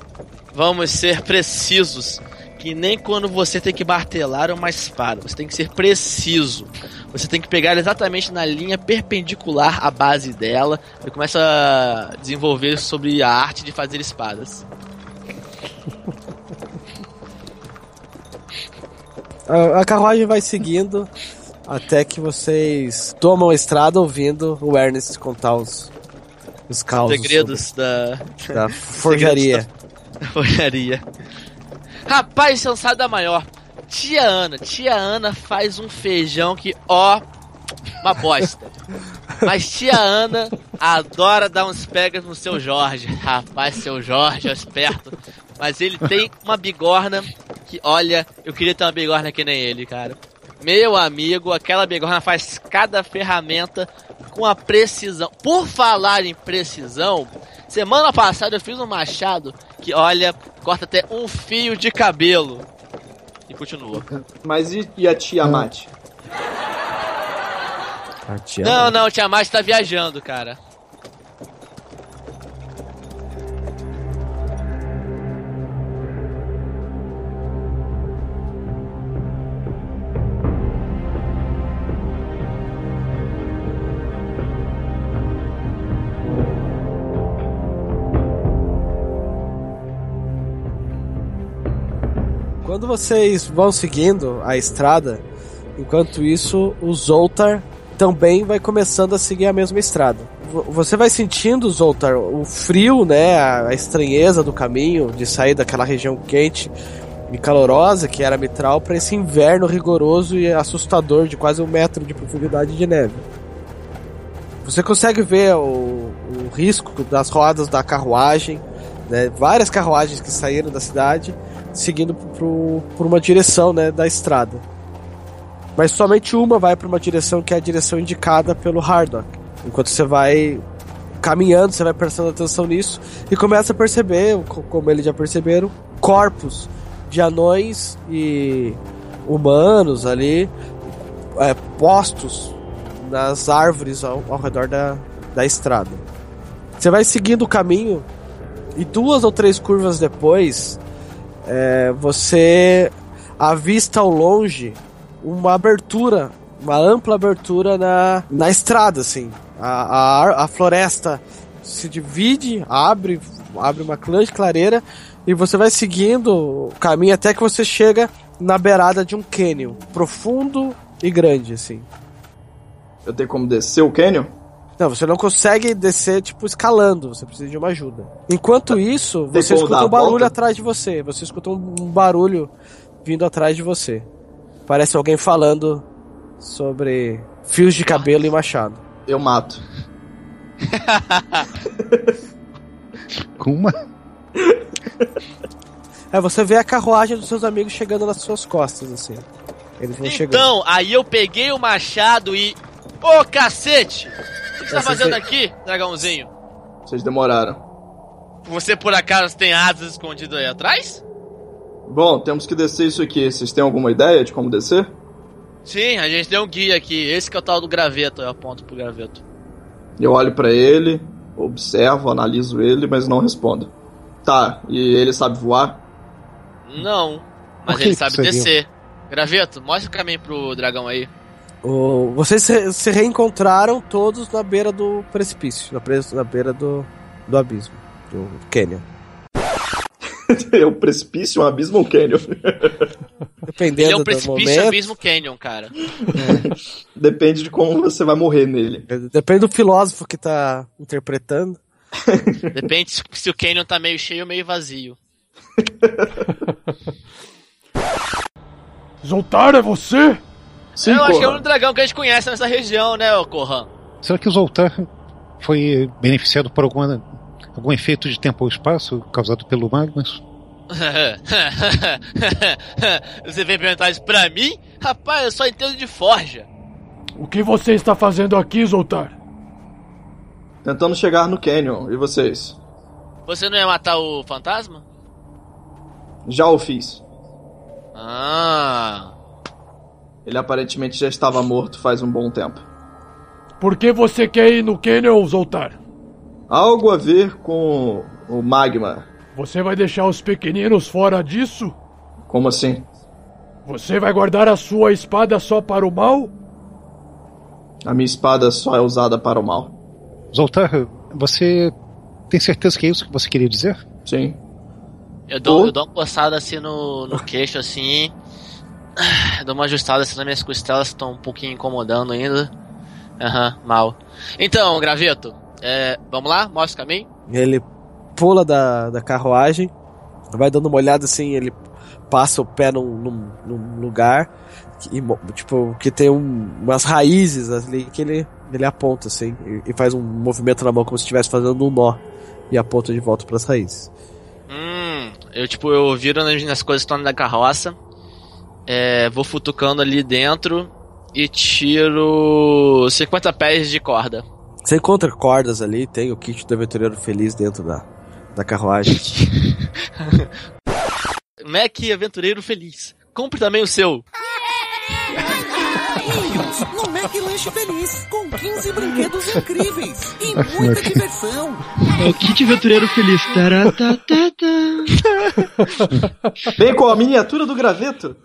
Vamos ser precisos. Que nem quando você tem que martelar uma espada. Você tem que ser preciso. Você tem que pegar exatamente na linha perpendicular à base dela e começa a desenvolver sobre a arte de fazer espadas. A, a carruagem vai seguindo até que vocês tomam a estrada ouvindo o Ernest contar os, os causos Segredos da, da forjaria. da forjaria. Rapaz, isso é um sada maior. Tia Ana, tia Ana faz um feijão que, ó, uma bosta. Mas tia Ana adora dar uns pegas no seu Jorge. Rapaz, seu Jorge é esperto. Mas ele tem uma bigorna que, olha, eu queria ter uma bigorna que nem ele, cara. Meu amigo, aquela bigorna faz cada ferramenta com a precisão. Por falar em precisão, semana passada eu fiz um machado que, olha, corta até um fio de cabelo. E continua. Mas e, e a Tiamat? A tia- Não, não, o Tiamat tá viajando, cara. Vocês vão seguindo a estrada, enquanto isso, o Zoltar também vai começando a seguir a mesma estrada. Vo- Você vai sentindo, Zoltar, o frio, né, a estranheza do caminho, de sair daquela região quente e calorosa que era Mitral para esse inverno rigoroso e assustador de quase um metro de profundidade de neve. Você consegue ver o, o risco das rodas da carruagem, né, várias carruagens que saíram da cidade seguindo pro, por uma direção né, da estrada. Mas somente uma vai para uma direção que é a direção indicada pelo Hardock. Enquanto você vai caminhando, você vai prestando atenção nisso e começa a perceber, co- como eles já perceberam, corpos de anões e humanos ali é, postos nas árvores ao, ao redor da, da estrada. Você vai seguindo o caminho e duas ou três curvas depois é, você avista ao longe uma abertura, uma ampla abertura na, na estrada, assim. A, a, a floresta se divide, abre, abre uma clã de clareira e você vai seguindo o caminho até que você chega na beirada de um cânion, profundo e grande, assim. Eu tenho como descer o canyon? Não, você não consegue descer, tipo, escalando. Você precisa de uma ajuda. Enquanto isso, Tem você escuta um barulho volta? atrás de você. Você escuta um barulho vindo atrás de você. Parece alguém falando sobre fios de cabelo e machado. Eu mato. Com uma. É, você vê a carruagem dos seus amigos chegando nas suas costas, assim. Eles vão chegando. Então, aí eu peguei o machado e. Ô cacete! O que você tá fazendo aqui, dragãozinho? Vocês demoraram. Você por acaso tem asas escondidas aí atrás? Bom, temos que descer isso aqui. Vocês têm alguma ideia de como descer? Sim, a gente tem um guia aqui. Esse que é o tal do graveto. Eu aponto pro graveto. Eu olho pra ele, observo, analiso ele, mas não respondo. Tá, e ele sabe voar? Não, mas ele sabe descer. Graveto, mostra o caminho pro dragão aí. O- vocês se, se reencontraram todos na beira do precipício. Na, pre- na beira do, do abismo. Do canyon. é um precipício, um abismo ou um canyon? Dependendo Ele é um do precipício momento. abismo canyon, cara. Depende de como você vai morrer nele. Depende do filósofo que tá interpretando. Depende se- se o canyon tá meio cheio ou meio vazio. Zoltar, é você? Sim, eu acho que é único dragão que a gente conhece nessa região, né, ô Corran? Será que o Zoltar foi beneficiado por alguma, algum efeito de tempo ou espaço causado pelo Magnus? Você vem perguntar isso pra mim? Rapaz, eu só entendo de forja. O que você está fazendo aqui, Zoltar? Tentando chegar no canyon. E vocês? Você não ia matar o fantasma? Já o fiz. Ah. Ele aparentemente já estava morto faz um bom tempo. Por que você quer ir no Canyon, Zoltar? Algo a ver com o magma. Você vai deixar os pequeninos fora disso? Como assim? Você vai guardar a sua espada só para o mal? A minha espada só é usada para o mal. Zoltar, você tem certeza que é isso que você queria dizer? Sim. Eu dou, eu dou uma coçada assim no, no queixo, assim. Dou uma ajustada nas minhas costelas, estão um pouquinho incomodando ainda. Aham, mal. Então, Graveto, é, vamos lá? Mostra o caminho? Ele pula da, da carruagem, vai dando uma olhada assim, ele passa o pé num, num, num lugar que, tipo, que tem um- umas raízes ali que ele, ele aponta assim e, e faz um movimento na mão como se estivesse fazendo um nó e aponta de volta para as raízes. Hum, eu tipo, eu viro nas, nas coisas que estão na carroça. É, vou futucando ali dentro e tiro 50 pés de corda. Você encontra cordas ali, tem o kit do aventureiro feliz dentro da, da carruagem. Mac Aventureiro Feliz. Compre também o seu. No Mac Lanche Feliz, com 15 brinquedos incríveis e muita diversão. É o kit aventureiro feliz. Taratatata. Vem com a miniatura do graveto.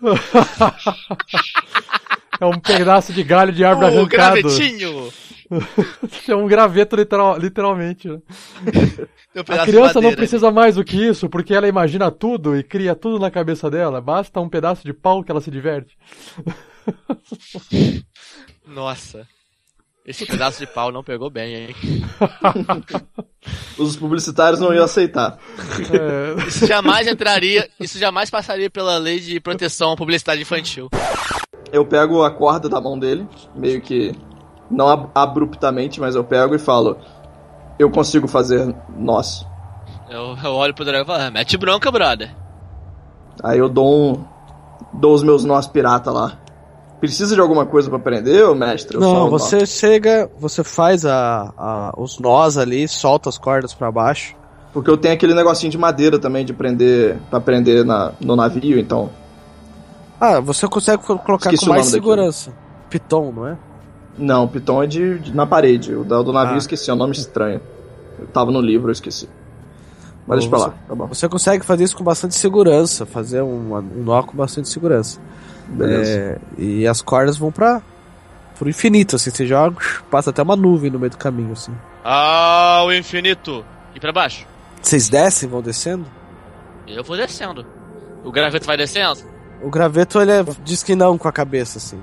É um pedaço de galho de árvore O arrancado. gravetinho! É um graveto literal, literalmente. né? Um A criança não precisa mais do que isso, porque ela imagina tudo e cria tudo na cabeça dela. Basta um pedaço de pau que ela se diverte. Nossa. Esse pedaço de pau não pegou bem, hein? Os publicitários não iam aceitar. É, Isso jamais entraria, isso jamais passaria pela lei de proteção à publicidade infantil. Eu pego a corda da mão dele, meio que não ab- abruptamente, mas eu pego e falo: Eu consigo fazer nós. Eu, eu olho pro dragão e falo, "Ah, mete bronca, brother. Aí eu dou um. dou os meus nós pirata lá. Precisa de alguma coisa pra prender, ô mestre? Não, você chega, você faz a, a- os nós ali, solta as cordas pra baixo. Porque eu tenho aquele negocinho de madeira também de prender. pra prender na, no navio, então. Ah, você consegue co- colocar Esqueci com mais segurança. Piton, não é? Não, Piton é de, de- na parede. O do navio Ah. eu esqueci, é um nome estranho. Eu tava no livro, eu esqueci. Mas deixa pra lá, tá bom. Você consegue fazer isso com bastante segurança, fazer um, um nó com bastante segurança. Beleza. É, e as cordas vão pra pro infinito, assim, você joga, passa até uma nuvem no meio do caminho, assim. Ao infinito. E pra baixo. Vocês descem, vão descendo? Eu vou descendo. O graveto vai descendo? O graveto, ele é- diz que não com a cabeça, assim.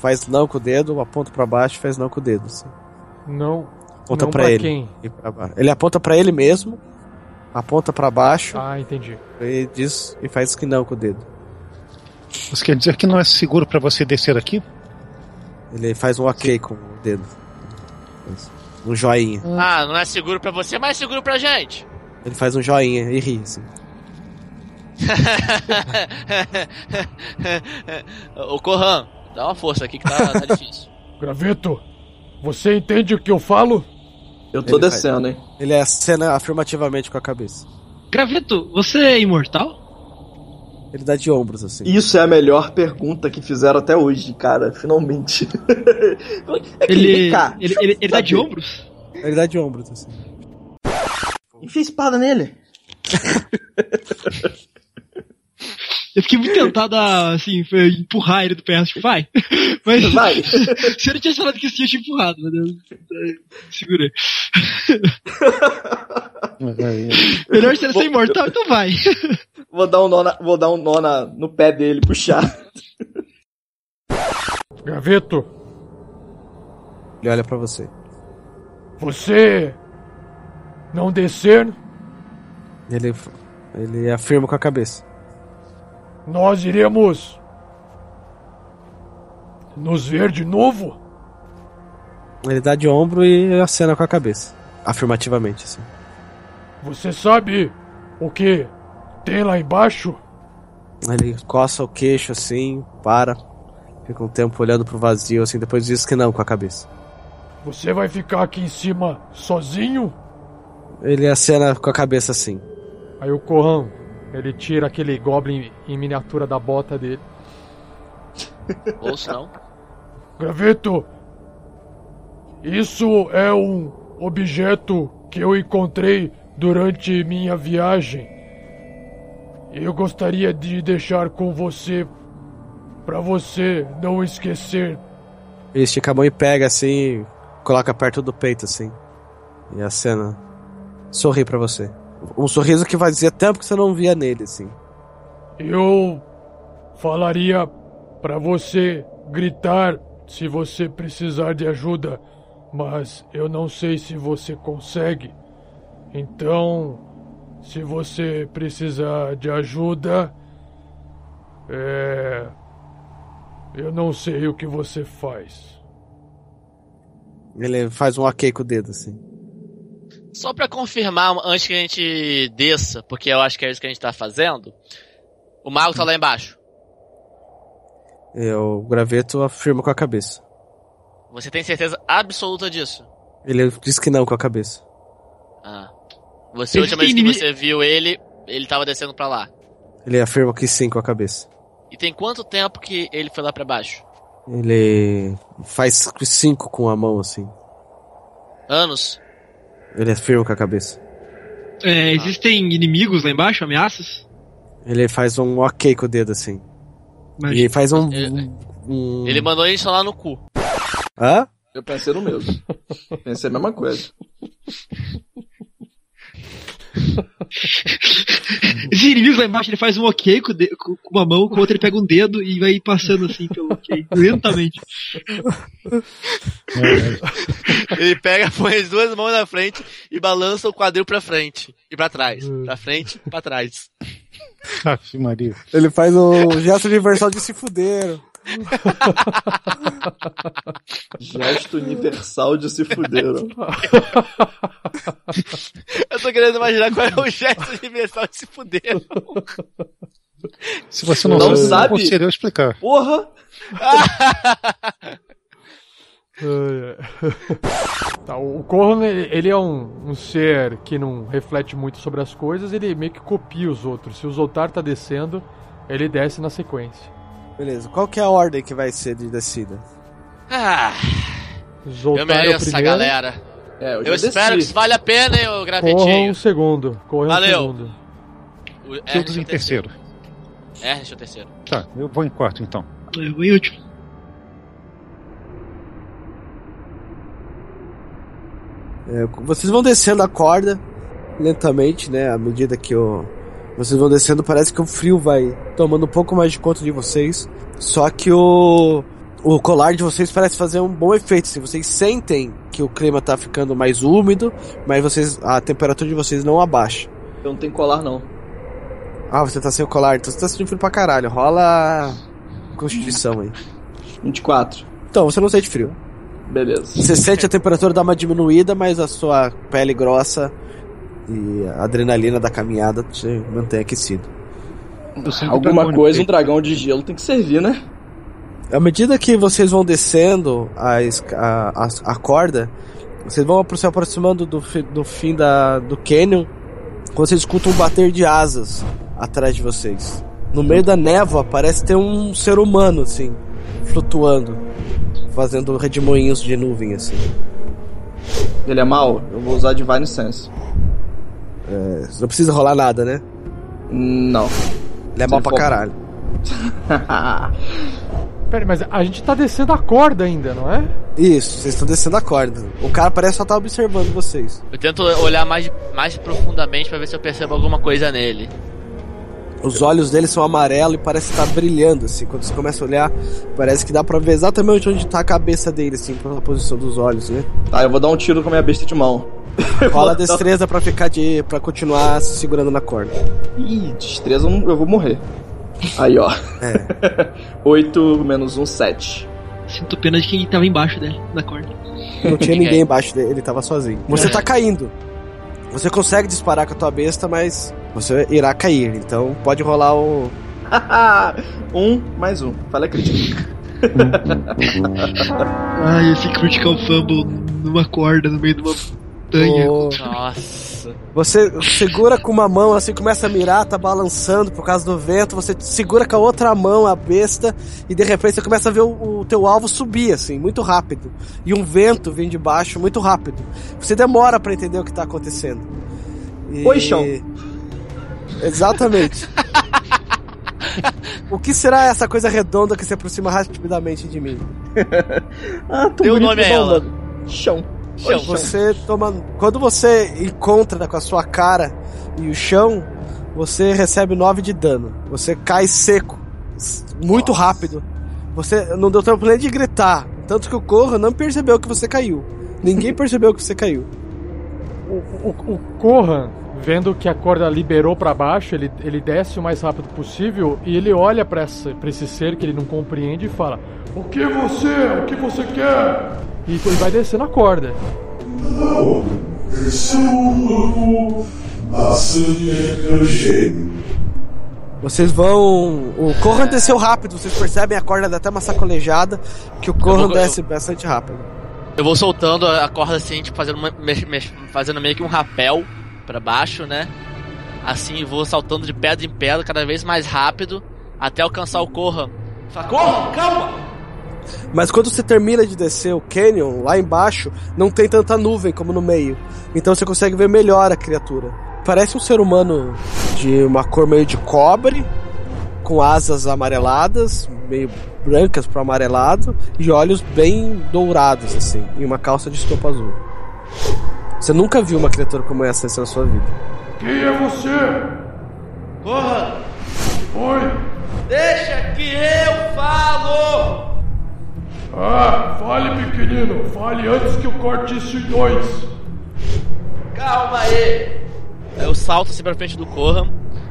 Faz não com o dedo, aponta pra baixo, faz não com o dedo, assim. não. Aponta não pra pra ele. quem? e pra baixo. Ele aponta pra ele mesmo, aponta pra baixo Ah, entendi. e diz e faz que não com o dedo. Isso quer dizer que não é seguro pra você descer aqui? Ele faz um ok com o dedo. Um joinha. Ah, não é seguro pra você, mas é seguro pra gente. Ele faz um joinha e ri, assim. Ô Corran, dá uma força aqui que tá, tá difícil. Graveto, você entende o que eu falo? Eu tô Ele descendo, hein? Ele acena afirmativamente com a cabeça. Graveto, você é imortal? Ele dá de ombros, assim. Isso é a melhor pergunta que fizeram até hoje, cara, finalmente. É que, Ele, cá, ele, eu ele, ele dá de ombros? Ele dá de ombros, assim. Enfia espada nele. Eu fiquei muito tentado a, assim, empurrar ele do pé, tipo, vai. Mas Vai. se ele tivesse falado que sim, eu tinha empurrado, meu Deus. Segurei. Melhor ser ser imortal, então vai. Vou dar um nó, na- vou dar um nó na- no pé dele, puxar. Graveto, Ele olha pra você. você não descer, Ele, ele afirma com a cabeça. nós iremos nos ver de novo? Ele dá de ombro e acena com a cabeça. Afirmativamente, assim. Você sabe o que tem lá embaixo? Ele coça o queixo assim, para. Fica um tempo olhando pro vazio, assim, depois diz que não com a cabeça. Você vai ficar aqui em cima sozinho? Ele acena com a cabeça assim. Aí o Corran, ele tira aquele goblin em miniatura da bota dele. Ou se não. Graveto, isso é um objeto que eu encontrei durante minha viagem. Eu gostaria de deixar com você para você não esquecer. Ele estica a mão e pega assim, coloca perto do peito assim. E a cena sorri pra você. Um sorriso que fazia tempo que você não via nele, assim. Eu falaria para você gritar se você precisar de ajuda, mas eu não sei se você consegue. Então, se você precisar de ajuda, é. Eu não sei o que você faz. Ele faz um ok com o dedo, assim. Só pra confirmar, antes que a gente desça, porque eu acho que é isso que a gente tá fazendo, o mago tá lá embaixo. E o graveto afirma com a cabeça. Você tem certeza absoluta disso? Ele diz que não com a cabeça. Ah. Você, a última vez que você viu ele, ele tava descendo pra lá. Ele afirma que sim com a cabeça. E tem quanto tempo que ele foi lá pra baixo? Ele faz cinco com a mão assim. Anos? Ele afirma com a cabeça. É, existem inimigos lá embaixo, ameaças? Ele faz um ok com o dedo assim. Mas E ele faz um. Ele- um- Ele mandou gente lá no cu. Hã? Eu pensei no mesmo. pensei a mesma coisa. esses inimigos lá embaixo, ele faz um ok com, o de- com- uma mão, com a outra ele pega um dedo e vai passando assim pelo ok, lentamente. Ele pega, põe as duas mãos na frente e balança o quadril pra frente. E pra trás. Pra frente e pra trás. Aff, Maria. Ele faz um gesto universal de se fuderam. Gesto universal de se fuderam. Eu tô querendo imaginar qual é o gesto universal de se fuder. Se você não, Não sabe, sabe? eu explicar. Porra! Tá, o Corran, ele, ele é um, um ser que não reflete muito sobre as coisas, ele meio que copia os outros. Se o Zoltar tá descendo, ele desce na sequência. Beleza, qual que é a ordem que vai ser de descida? Ah, Zoltar eu é o mereço essa galera. É, eu, Eu espero que isso valha a pena, hein, ô Corran gravetinho. o segundo. Corran o Valeu. segundo. O- é, Todos deixa em o terceiro. É, deixa o terceiro. Tá, eu vou em quarto então. Eu vou em último. É, vocês vão descendo a corda lentamente, né? À medida que o, vocês vão descendo, parece que o frio vai tomando um pouco mais de conta de vocês. Só que o, o colar de vocês parece fazer um bom efeito. Se vocês sentem que o clima tá ficando mais úmido, mas vocês a temperatura de vocês não abaixa. Eu não tenho colar, não. Ah, você tá sem o colar, então você tá sentindo frio pra caralho. Rola constituição aí. 24. Então, você não sente frio. Beleza. Você sente a temperatura dar uma diminuída, mas a sua pele grossa e a adrenalina da caminhada te mantém aquecido. Alguma dragão coisa, um dragão de gelo tem que servir, né? À medida que vocês vão descendo a, a, a, a corda, vocês vão se aproximando do, fi- do fim da, do canyon, quando vocês escutam um bater de asas atrás de vocês. No meio da névoa parece ter um ser humano, assim, flutuando, fazendo redemoinhos de nuvem, assim. Ele é mau? Eu vou usar Divine Sense. É, não precisa rolar nada, né? Não. Ele é mal pra for- caralho. Pera, mas a gente tá descendo a corda ainda, não é? Isso, vocês estão descendo a corda. O cara parece só estar observando vocês. Eu tento olhar mais, mais profundamente pra ver se eu percebo alguma coisa nele. Os olhos dele são amarelos e parece estar brilhando, assim. Quando você começa a olhar, parece que dá pra ver exatamente onde tá a cabeça dele, assim, pela posição dos olhos, né? Tá, eu vou dar um tiro com a minha besta de mão. Rola destreza pra ficar de. para continuar se segurando na corda. Ih, destreza eu vou morrer. Aí, ó. É. 8 menos 1, 7. Sinto pena de quem tava embaixo dele, da corda. Não tinha ninguém embaixo dele, ele tava sozinho. Você tá caindo. Você consegue disparar com a tua besta, mas você irá cair. Então pode rolar o. um mais um. Falha crítica. Ai, esse critical fumble numa corda no meio de uma montanha. o- Nossa. Você segura com uma mão, assim, começa a mirar, tá balançando por causa do vento, você segura com a outra mão a besta e de repente você começa a ver o, o teu alvo subir, assim, muito rápido. E um vento vem de baixo muito rápido. Você demora pra entender o que tá acontecendo. E- Oi, chão. Exatamente. o que será essa coisa redonda que se aproxima rapidamente de mim? Ah, o bonito nome a o ela. Chão. Chão. Você toma. Quando você encontra com a sua cara e o chão, você recebe 9 de dano. Você cai seco. Muito rápido. Você não deu tempo nem de gritar. Tanto que o Corra não percebeu que você caiu. Ninguém percebeu que você caiu. O, o, o Corran, vendo que a corda liberou pra baixo, ele, ele desce o mais rápido possível e ele olha pra esse ser que ele não compreende e fala: O que você? O que você quer? E ele vai descendo a corda. Vocês vão. O Corran desceu rápido, vocês percebem a corda dá até uma sacolejada, que o Corran vou- desce bastante rápido. Eu vou soltando a corda assim, tipo, fazendo, uma- mex- mex- fazendo meio que um rapel pra baixo, né? Assim, vou saltando de pedra em pedra, cada vez mais rápido, até alcançar o Corra. Fala, Corra, calma! Mas quando você termina de descer o canyon, lá embaixo, não tem tanta nuvem como no meio. Então você consegue ver melhor a criatura. Parece um ser humano de uma cor meio de cobre, com asas amareladas, meio brancas para amarelado, e olhos bem dourados, assim, e uma calça de estopa azul. Você nunca viu uma criatura como essa na sua vida. Quem é você? Corra! Oi? Deixa que eu falo! Ah, fale, pequenino. Fale antes que eu corte isso em dois. Calma aí! Eu salto assim pra frente do Corra,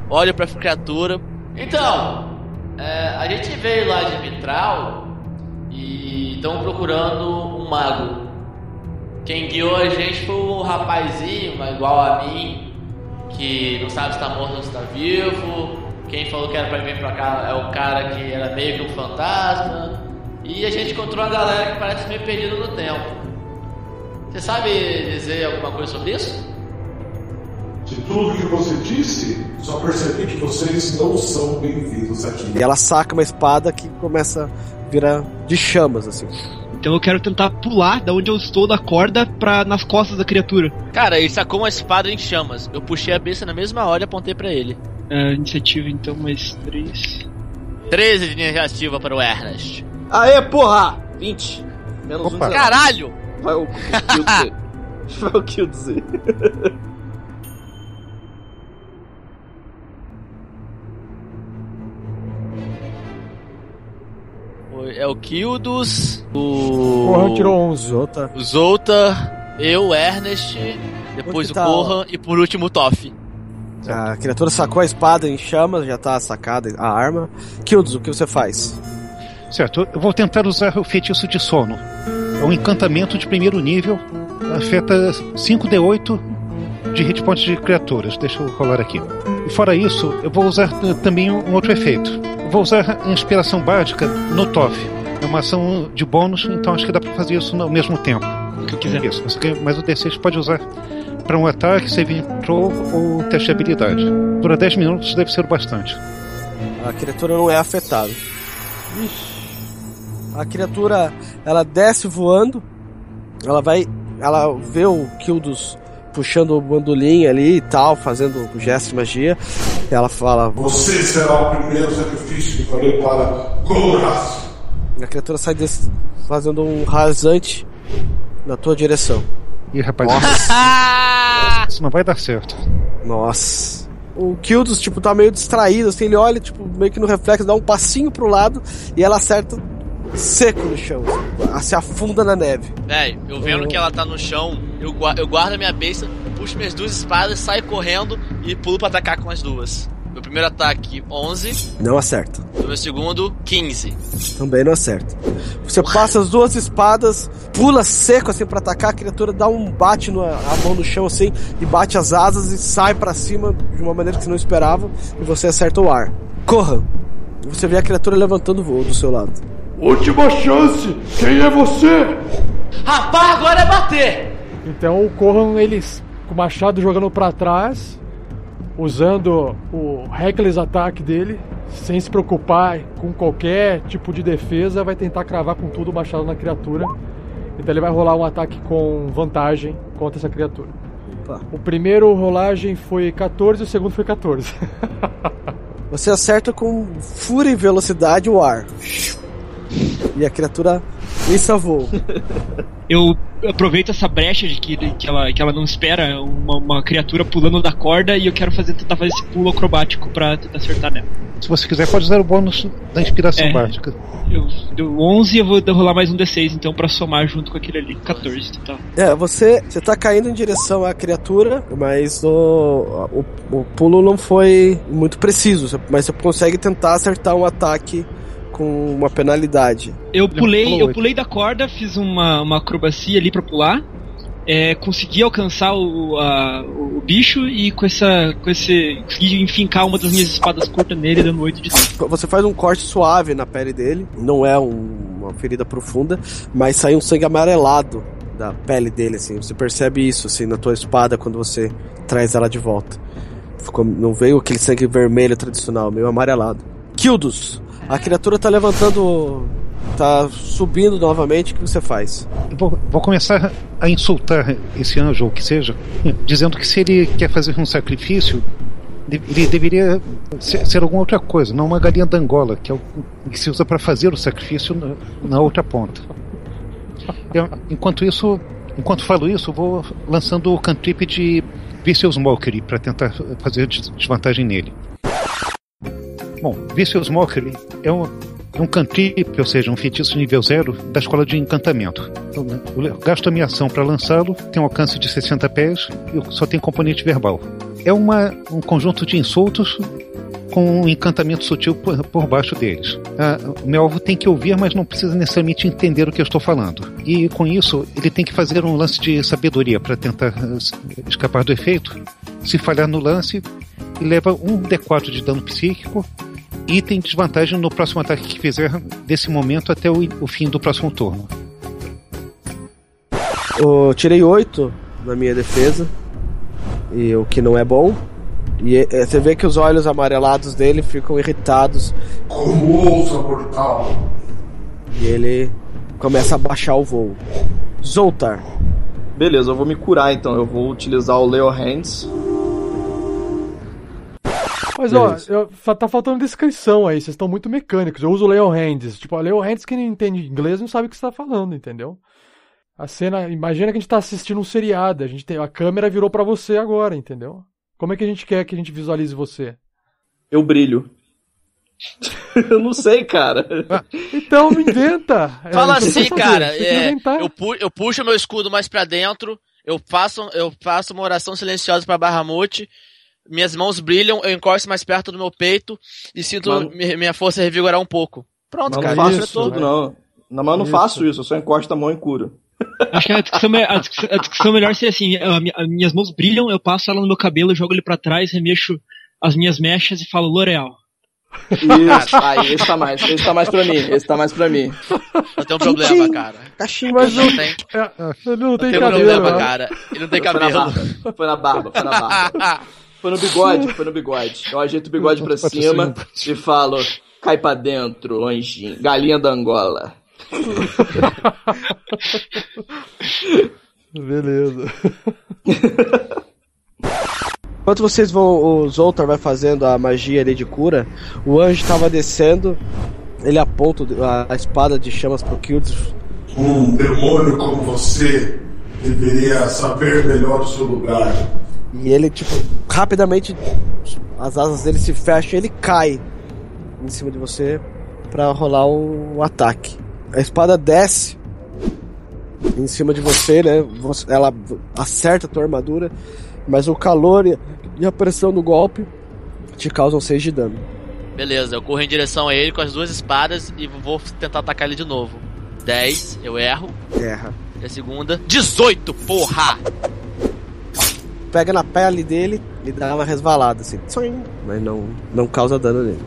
olho pra criatura. Então, é, a gente veio lá de Mitral e estão procurando um mago. Quem guiou a gente foi um rapazinho, igual a mim, que não sabe se tá morto ou se tá vivo. Quem falou que era pra vir pra cá é o cara que era meio que um fantasma. E a gente encontrou uma galera que parece meio perdida no tempo. Você sabe dizer alguma coisa sobre isso? De tudo que você disse, só percebi que vocês não são bem-vindos aqui. E ela saca uma espada que começa a virar de chamas, assim. Então eu quero tentar pular da onde eu estou da corda pra, nas costas da criatura. Cara, ele sacou uma espada em chamas. Eu puxei a besta na mesma hora e apontei pra ele. É, iniciativa então, mais três. 13 de iniciativa para o Ernest. Aê, porra! 20. Menos Opa. um. zero. Caralho! Vai o, o kill dizer. Vai o kill dizer. É o Kildos, o. Corran tirou 11. Zota. O Zolta, eu, Ernest, depois o tá? Corran e por último o Toff. A criatura sacou a espada em chamas, já tá sacada a arma. Kildos, o que você faz? Certo, eu vou tentar usar o feitiço de sono. É um encantamento de primeiro nível, afeta 5d8 de hit points de criaturas. Deixa eu rolar aqui. E fora isso, eu vou usar eh, também um outro efeito. Eu vou usar a inspiração básica no TOF. É uma ação de bônus, então acho que dá pra fazer isso ao mesmo tempo. O que eu quiser. Isso, você mas o D6 pode usar para um ataque, save throw ou teste de habilidade. Dura 10 minutos, deve ser o bastante. A criatura não é afetada. A criatura, ela desce voando. Ela vai, ela vê o Kildos puxando o bandolim ali e tal, fazendo o gesto de magia. Ela fala, Você será o primeiro sacrifício que farei para Golras. a criatura sai desse, fazendo um rasante na tua direção. Ih, rapaz, isso não vai dar certo. Nossa. O Kildos, tipo, tá meio distraído, assim, ele olha, tipo, meio que no reflexo, dá um passinho pro lado e ela acerta seco no chão. assim, se afunda na neve. Véi, eu vendo que ela tá no chão, eu, eu guardo a minha besta, puxo minhas duas espadas, saio correndo e pulo pra atacar com as duas. Meu primeiro ataque, 11. Não acerta. O meu segundo, 15. Também não acerta. Você passa as duas espadas, pula seco assim pra atacar, a criatura dá um bate no, a mão no chão assim e bate as asas e sai pra cima de uma maneira que você não esperava e você acerta o ar. Corra! Você vê a criatura levantando voo do seu lado. Última chance! Quem é você? Rapaz, agora é bater! Então o Corran, eles com o machado jogando pra trás, usando o reckless ataque dele, sem se preocupar com qualquer tipo de defesa, vai tentar cravar com tudo o machado na criatura. Então ele vai rolar um ataque com vantagem contra essa criatura. Opa. O primeiro rolagem foi 14 e o segundo foi 14. Você acerta com fúria e velocidade o ar. E a criatura isso voa. Eu aproveito essa brecha de que, que, ela, que ela não espera uma, uma criatura pulando da corda e eu quero fazer, tentar fazer esse pulo acrobático pra tentar acertar nela. Se você quiser, pode usar o bônus da inspiração É. básica. Eu deu 11 e eu vou rolar mais um D6 então pra somar junto com aquele ali. 14 total. É, você, você tá caindo em direção à criatura, mas o, o, o pulo não foi muito preciso. Mas você consegue tentar acertar um ataque com uma penalidade. Eu pulei, pulou eu pulei da corda, fiz uma, uma acrobacia ali pra pular. é, conseguir alcançar o, a- o, bicho e com essa. com esse. conseguir enfincar uma das minhas espadas curtas nele, dando 8 de dano. Você faz um corte suave na pele dele, não é um- uma ferida profunda, mas sai um sangue amarelado da pele dele, assim. Você percebe isso, assim, na tua espada quando você traz ela de volta. Ficou, não veio aquele sangue vermelho tradicional, meio amarelado. Kildos, a criatura tá levantando. tá subindo novamente, o que você faz? Vou, vou começar a insultar esse anjo, ou que seja, dizendo que se ele quer fazer um sacrifício, ele deveria ser, ser alguma outra coisa, não uma galinha da Angola, que é o que se usa para fazer o sacrifício na, na outra ponta. Eu- enquanto isso, enquanto falo isso, vou lançando o cantrip de Vicious Mockery para tentar fazer des- desvantagem nele. Bom, Vicious Mockery é um, é um cantrip, ou seja, um feitiço nível 0 da escola de encantamento. Então, né, eu gasto a minha ação para lançá-lo, tem um alcance de 60 pés e só tem componente verbal. É uma, um conjunto de insultos com um encantamento sutil por, por baixo deles. Ah, o meu alvo tem que ouvir, mas não precisa necessariamente entender o que eu estou falando. E com isso, ele tem que fazer um lance de sabedoria para tentar ah, escapar do efeito. Se falhar no lance, leva um D4 de dano psíquico e tem desvantagem no próximo ataque que fizer desse momento até o, o fim do próximo turno. Eu tirei 8 na minha defesa, e o que não é bom. E é, você vê que os olhos amarelados dele ficam irritados Como ousa, mortal? e ele começa a baixar o voo. Zoltar, Beleza, eu vou me curar então. Eu vou utilizar o Leo Hands. Mas ó, Beleza. eu- fa- tá faltando descrição aí, vocês estão muito mecânicos. Eu uso Leo Hands. Tipo, a Leo Hands que não entende inglês não sabe o que você tá falando, entendeu? A cena, imagina que a gente tá assistindo um seriado, a gente tem a câmera virou pra você agora, entendeu? Como é que a gente quer que a gente visualize você? Eu brilho. eu não sei, cara. Então, me inventa. Fala É, assim, cara. é, eu, pu eu puxo meu escudo mais pra dentro, eu faço, eu faço uma oração silenciosa pra Bahamut, minhas mãos brilham, eu encosto mais perto do meu peito e sinto Mano. mi- minha força revigorar um pouco. Pronto, Mas cara. não faço isso tudo, não. Não, mas eu não Isso. faço isso, eu só encosto a mão e curo. Acho que a descrição, me- a descrição- a descrição melhor seria assim: a mi- as minhas mãos brilham, eu passo ela no meu cabelo, jogo ele pra trás, remexo as minhas mechas e falo L'Oreal. Isso, aí, esse tá mais, esse tá mais pra mim, esse tá mais pra mim. Eu tenho um problema, cara. cachimbo Mas Não tem, é, ele não tem tem um cabelo. problema, né? cara. Ele não tem Foi na cabelo. barba, foi na barba, foi na barba. Foi no bigode, foi no bigode. Eu ajeito o bigode pra cima e falo, cai pra dentro, anjinho, galinha da Angola. Beleza. Enquanto vocês vão, o Zoltar vai fazendo a magia ali de cura, o anjo tava descendo, ele aponta a, espada de chamas pro Kildos. Um demônio como você deveria saber melhor o seu lugar. E ele, tipo, rapidamente as asas dele se fecham e ele cai em cima de você pra rolar o, o ataque. A espada desce em cima de você, né? Ela acerta a tua armadura, mas o calor e, e a pressão do golpe te causam 6 de dano. Beleza, eu corro em direção a ele com as duas espadas e vou tentar atacar ele de novo. 10, eu erro. Erra. E a segunda, 18, porra! Pega na pele dele e dá uma resvalada assim. Tsoim, Mas não, não causa dano nele.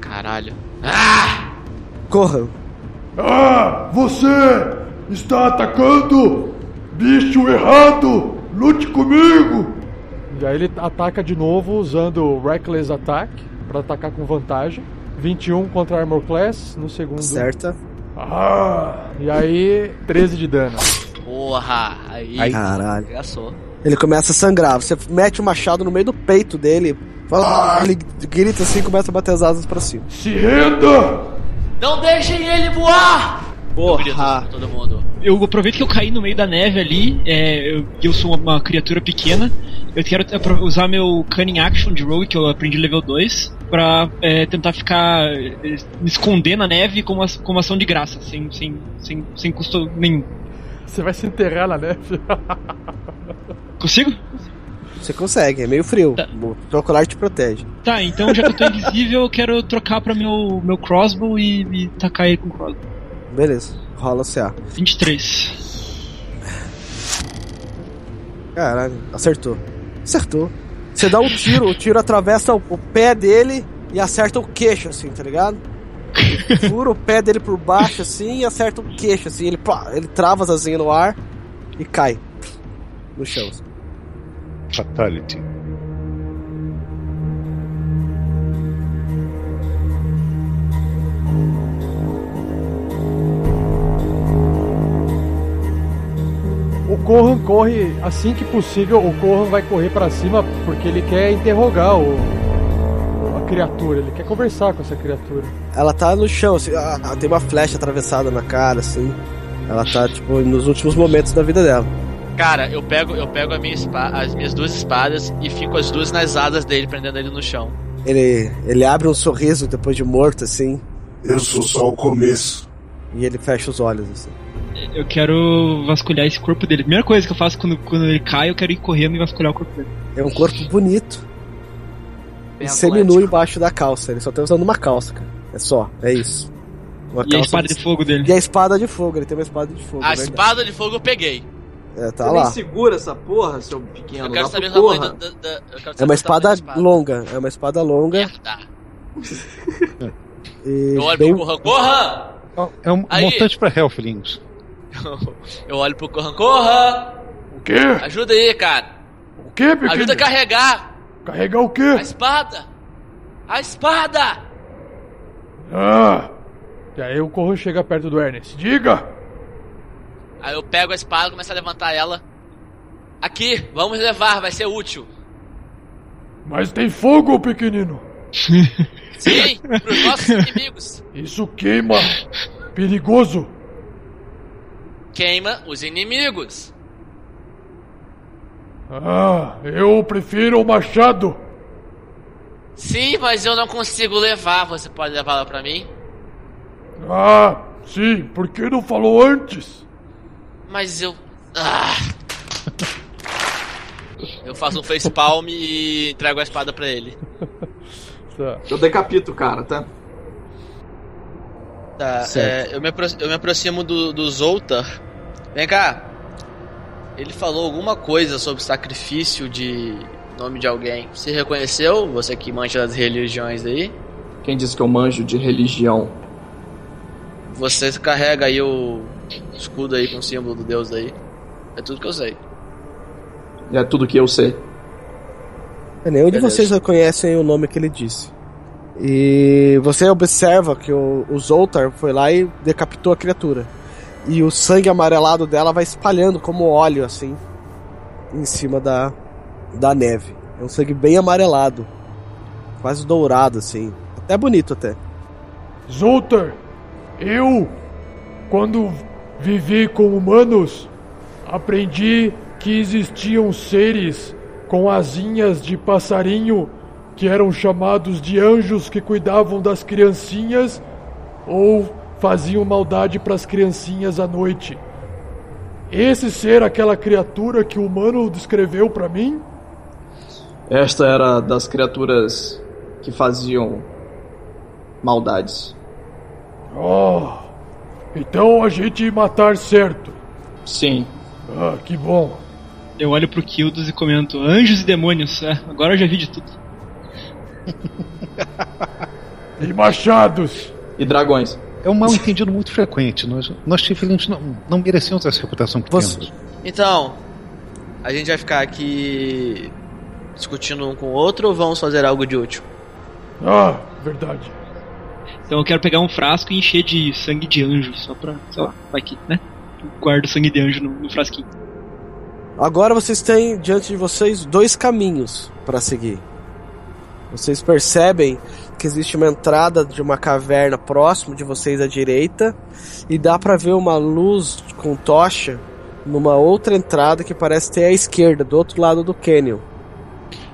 Caralho. Corra. Ah, você está atacando bicho errado. Lute comigo. E aí ele ataca de novo usando o Reckless Attack pra atacar com vantagem. 21 contra Armor Class no segundo. Acerta. Ah, e aí 13 de dano. Porra! Aí, Ai, caralho. Arregaçou. Ele começa a sangrar. Você mete o machado no meio do peito dele. Fala, "Ah", ele grita assim e começa a bater as asas pra cima. Se renda! Não deixem ele voar! Porra! pra todo mundo. Eu aproveito que eu caí no meio da neve ali, é, eu, eu sou uma, uma criatura pequena, eu quero usar meu Cunning Action de Rogue, que eu aprendi level 2, pra é, tentar ficar. é, me esconder na neve como, as- como ação de graça, sem, sem, sem, sem custo nenhum. Você vai se enterrar na neve. Consigo? Você consegue, é meio frio. Tá. O colar te protege. Tá, então já que eu tô invisível, eu quero trocar pra meu, meu crossbow e, e tacar ele com crossbow. Beleza, rola o CA. 23. Caralho, acertou. Acertou. Você dá um tiro, o tiro atravessa o, o pé dele e acerta o queixo, assim, tá ligado? Fura o pé dele por baixo, assim, e acerta o queixo, assim. Ele, pá, ele trava as asinhas no ar e cai no chão. Fatality. O Corran corre assim que possível. O Corran vai correr pra cima porque ele quer interrogar o, a criatura. Ele quer conversar com essa criatura. Ela tá no chão, assim, ah, ah, tem uma flecha atravessada na cara, assim. Ela tá, tipo, nos últimos momentos da vida dela. Cara, eu pego, eu pego a minha as minhas duas espadas e fico as duas nas asas dele, prendendo ele no chão. Ele, ele abre um sorriso depois de morto, assim, Eu sou só o começo. e ele fecha os olhos, assim. Eu quero vasculhar esse corpo dele. Primeira coisa que eu faço quando, quando ele cai, eu quero ir correndo e vasculhar o corpo dele. É um corpo bonito. Bem E seminu embaixo da calça. Ele só tá usando uma calça, cara. É só, é isso. Uma E a espada de fogo dele. E a espada de fogo, ele tem uma espada de fogo. A é verdade. espada de fogo eu peguei. É, tá Você lá. nem segura essa porra, seu pequeno. Eu quero saber o tamanho porra. da, da- da- É uma espada da espada. longa. É uma espada longa. Merda. E Eu olho bem... pro Corran, Corran! É um Aí. montante pra Helflings. Eu olho pro Corran, Corran! O quê? Ajuda aí, cara. O quê, pequeno? Ajuda a carregar Carregar o a quê? espada. A espada! Ah! E aí o Corran chega perto do Ernest. Diga! Aí eu pego a espada, começo a levantar ela. Aqui, vamos levar, vai ser útil. Mas tem fogo, pequenino! Sim, pros nossos inimigos. Isso queima! Perigoso! Queima os inimigos. Ah, eu prefiro o machado! Sim, mas eu não consigo levar. Você pode levá-la pra mim? Ah, sim, por que não falou antes? Mas eu. Ah. Eu faço um facepalm e entrego a espada pra ele. Tá. Eu decapito o cara, tá? Tá, é, eu, me eu me aproximo do, do Zoltar. Vem cá. Ele falou alguma coisa sobre sacrifício de nome de alguém. Você reconheceu? Você que manja das religiões aí? Quem disse que eu manjo de religião? Você carrega aí o escudo aí com o símbolo do deus aí. É tudo que eu sei. É tudo que eu sei. Nenhum de vocês reconhecem o nome que ele disse. E você observa que o, o Zoltar foi lá e decapitou a criatura. E o sangue amarelado dela vai espalhando como óleo, assim, em cima da, da neve. É um sangue bem amarelado. Quase dourado, assim. Até bonito, até. Zoltar, eu, quando vivi com humanos, aprendi que existiam seres com asinhas de passarinho que eram chamados de anjos que cuidavam das criancinhas ou faziam maldade para as criancinhas à noite. Esse ser aquela criatura que o humano descreveu para mim? Esta era das criaturas que faziam maldades. Oh, então a gente matar certo. Sim. Ah, que bom. Eu olho pro Kildos e comento: Anjos e demônios. É, agora eu já vi de tudo. E machados. E dragões. É um mal entendido muito frequente. Nós, nós Tiflins não, não merecemos essa reputação que Você- temos. Então, a gente vai ficar aqui discutindo um com o outro ou vamos fazer algo de útil? Ah, verdade. Então eu quero pegar um frasco e encher de sangue de anjo, só pra, sei lá, vai que, né? Guardo sangue de anjo no, no frasquinho. Agora vocês têm diante de vocês dois caminhos para seguir. Vocês percebem que existe uma entrada de uma caverna próximo de vocês à direita e dá para ver uma luz com tocha numa outra entrada que parece ter à esquerda, do outro lado do canyon.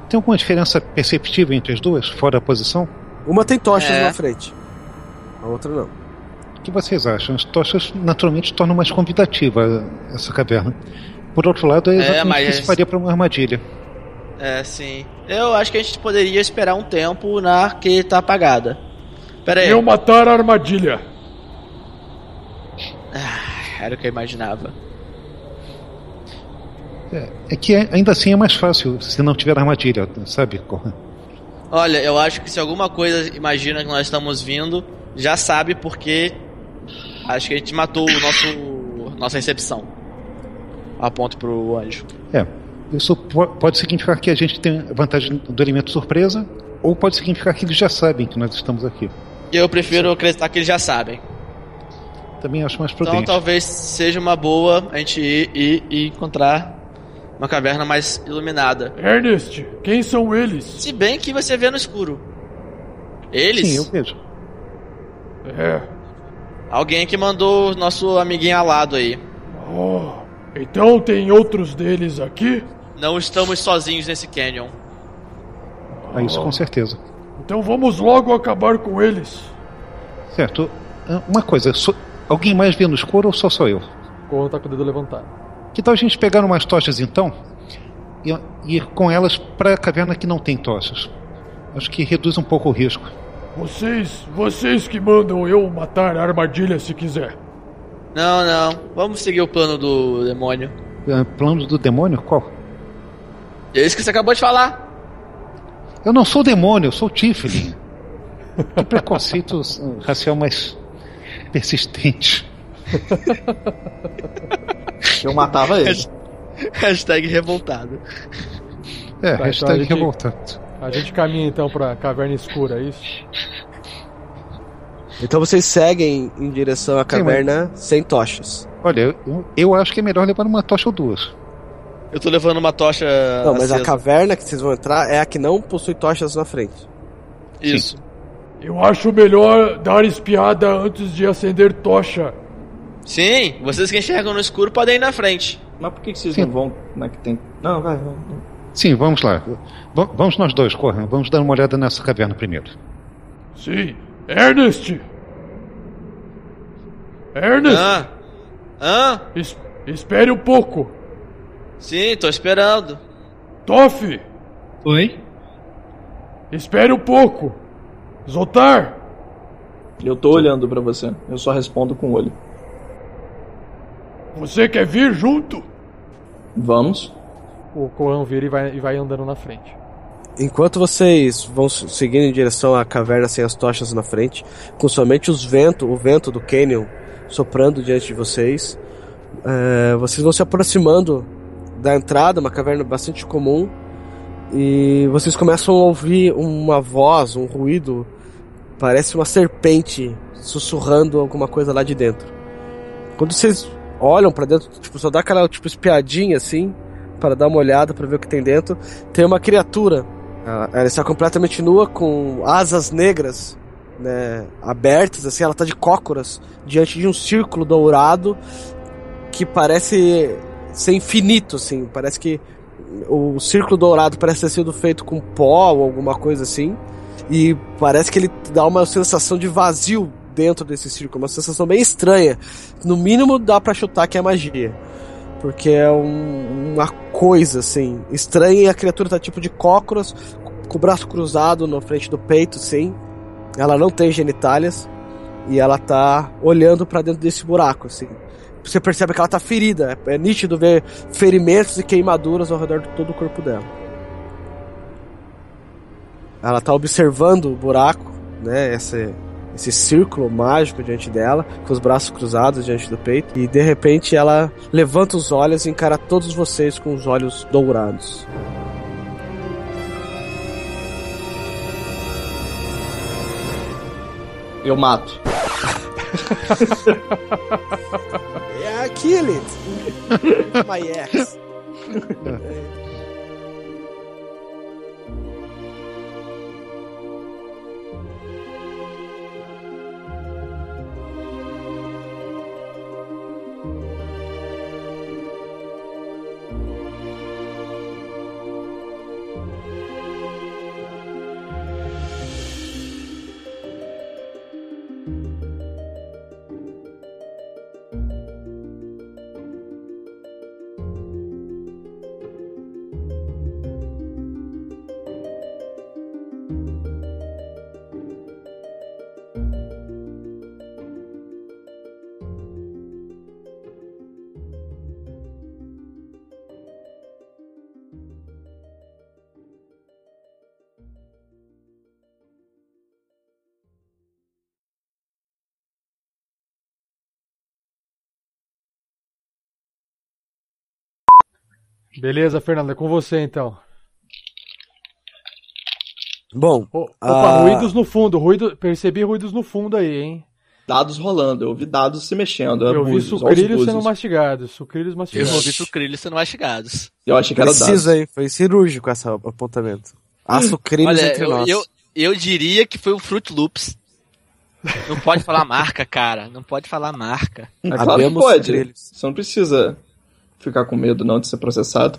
Tem alguma diferença perceptível entre as duas, fora a posição? Uma tem tochas É. na frente, a outra não. O que vocês acham? As tochas naturalmente tornam mais convidativa essa caverna. Por outro lado, é É, exatamente mas- o que se faria para uma armadilha. É, sim. Eu acho que a gente poderia esperar um tempo na que tá apagada. Pera aí. Eu matar a armadilha. Era o que eu imaginava. É, é que é- ainda assim é mais fácil se não tiver armadilha, sabe? Olha, eu acho que se alguma coisa imagina que nós estamos vindo, já sabe porque acho que a gente matou o nosso nossa recepção. Aponto pro anjo. É. Isso po- pode significar que a gente tem vantagem do elemento surpresa, ou pode significar que eles já sabem que nós estamos aqui. E eu prefiro acreditar que eles já sabem. Também acho mais Então prudente. talvez seja uma boa a gente ir, ir, ir encontrar uma caverna mais iluminada. Ernest, quem são eles? Se bem que você vê no escuro. Eles? Sim, eu vejo. É. Alguém que mandou o nosso amiguinho alado aí. Oh, então tem outros deles aqui? Não estamos sozinhos nesse canyon. Ah, isso com certeza. Então vamos logo acabar com eles. Certo. Ah, Uma coisa, alguém mais vê no escuro ou só sou eu? Corran tá com o dedo levantado. Que tal a gente pegar umas tochas então e e ir com elas para a caverna que não tem tochas? Acho que reduz um pouco o risco. Vocês, vocês que mandam eu matar a armadilha se quiser. Não, não. Vamos seguir o plano do demônio. Ah, Plano do demônio? Qual? É isso que você acabou de falar. Eu não sou demônio, eu sou Tiflin. Que preconceito racial mais persistente. Eu matava ele. Hashtag revoltado. É, Tá, então hashtag a gente- revoltado. A gente caminha então pra caverna escura, é isso? Então vocês seguem em direção à caverna sem tochas. Olha, eu, eu acho que é melhor levar uma tocha ou duas. Eu tô levando uma tocha. Não, mas a acesa. caverna que vocês vão entrar é a que não possui tochas na frente. Isso. Eu acho melhor dar espiada antes de acender tocha. Sim, vocês que enxergam no escuro podem ir na frente. Mas por que, que vocês Sim. não vão na que tem. Não, vai, vai. Sim, vamos lá. Va- vamos nós dois, corram. Vamos dar uma olhada nessa caverna primeiro. Sim. Ernest! Ernest! Ah. Ah, Es- espere um pouco. sim, tô esperando. Toff! Oi? Espere um pouco. Zotar! Eu tô olhando pra você. Eu só respondo com o olho. Você quer vir junto? Vamos. O Corran vira e vai, e vai andando na frente. Enquanto vocês vão seguindo em direção à caverna sem as tochas na frente, com somente os vento, o vento do canyon soprando diante de vocês, é, vocês vão se aproximando da entrada, uma caverna bastante comum, e vocês começam a ouvir uma voz, um ruído, parece uma serpente sussurrando alguma coisa lá de dentro. Quando vocês olham pra dentro, tipo, só dá aquela tipo espiadinha assim, para dar uma olhada para ver o que tem dentro, tem uma criatura ela, está completamente nua, com asas negras, né, abertas, assim, ela está de cócoras, diante de um círculo dourado que parece ser infinito, assim, parece que o círculo dourado parece ter sido feito com pó ou alguma coisa assim, e parece que ele dá uma sensação de vazio dentro desse círculo, uma sensação bem estranha. No mínimo dá para chutar que é magia. Porque é um- uma coisa assim estranha e a criatura tá tipo de cócoras, com o braço cruzado na frente do peito, sim. Ela não tem genitálias e ela tá olhando pra dentro desse buraco, assim. Você percebe que ela tá ferida, é, é nítido ver ferimentos e queimaduras ao redor de todo o corpo dela. Ela tá observando o buraco, né? Esse, esse círculo mágico diante dela, com os braços cruzados diante do peito, e de repente ela levanta os olhos e encara todos vocês com os olhos dourados. Eu mato. Yeah, kill it! My ex. Beleza, Fernando, é com você então. Bom, O- Opa, Ah. ruídos no fundo, ruído, percebi ruídos no fundo aí, hein? Dados rolando, eu ouvi dados se mexendo. Eu vi sucrilhos sendo mastigados, sucrilhos Eu mastigados. ouvi sucrilhos sendo mastigados. Eu achei que era dados. precisa, hein? Foi cirúrgico esse apontamento. Há sucrilhos Olha, entre eu, nós. eu, eu diria que foi o Fruit Loops. Não pode falar marca, cara. Não pode falar marca. É claro que pode. sucrilhos. Você não precisa ficar com medo não de ser processado.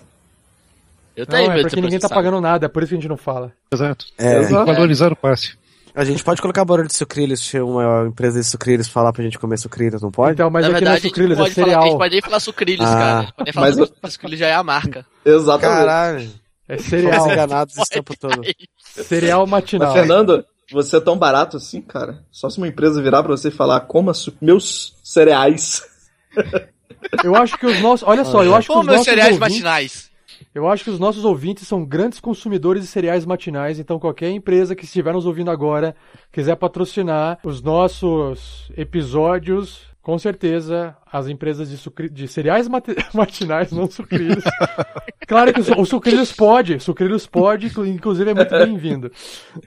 Eu Não, é porque ser ninguém tá pagando nada, é por isso que a gente não fala. Exato. É, Tem que valorizar o passe. a gente pode colocar barulho de sucrilhos se uma empresa de sucrilhos falar pra gente comer sucrilhos, não pode? Então, mas Na aqui verdade, não é sucrilhos, é falar- a cereal. gente pode nem falar sucrilhos, Ah. cara. A gente pode nem falar Mas- sucrilhos, já é a marca. Exatamente. Caralho. É Fomos cereal. enganados esse tempo todo. cereal matinal. Mas, Fernando, você é tão barato assim, cara? Só se uma empresa virar pra você e falar, coma su- meus cereais. Eu acho que os nossos. Olha só, eu acho que Pô, os meus nossos cereais ouvintes, matinais. Eu acho que os nossos ouvintes são grandes consumidores de cereais matinais, então qualquer empresa que estiver nos ouvindo agora, quiser patrocinar os nossos episódios, com certeza as empresas de, sucri- de cereais mate- matinais, não sucrilhos. claro que o, su- o sucrilhos pode, sucrilhos pode, inclu- inclusive é muito bem-vindo.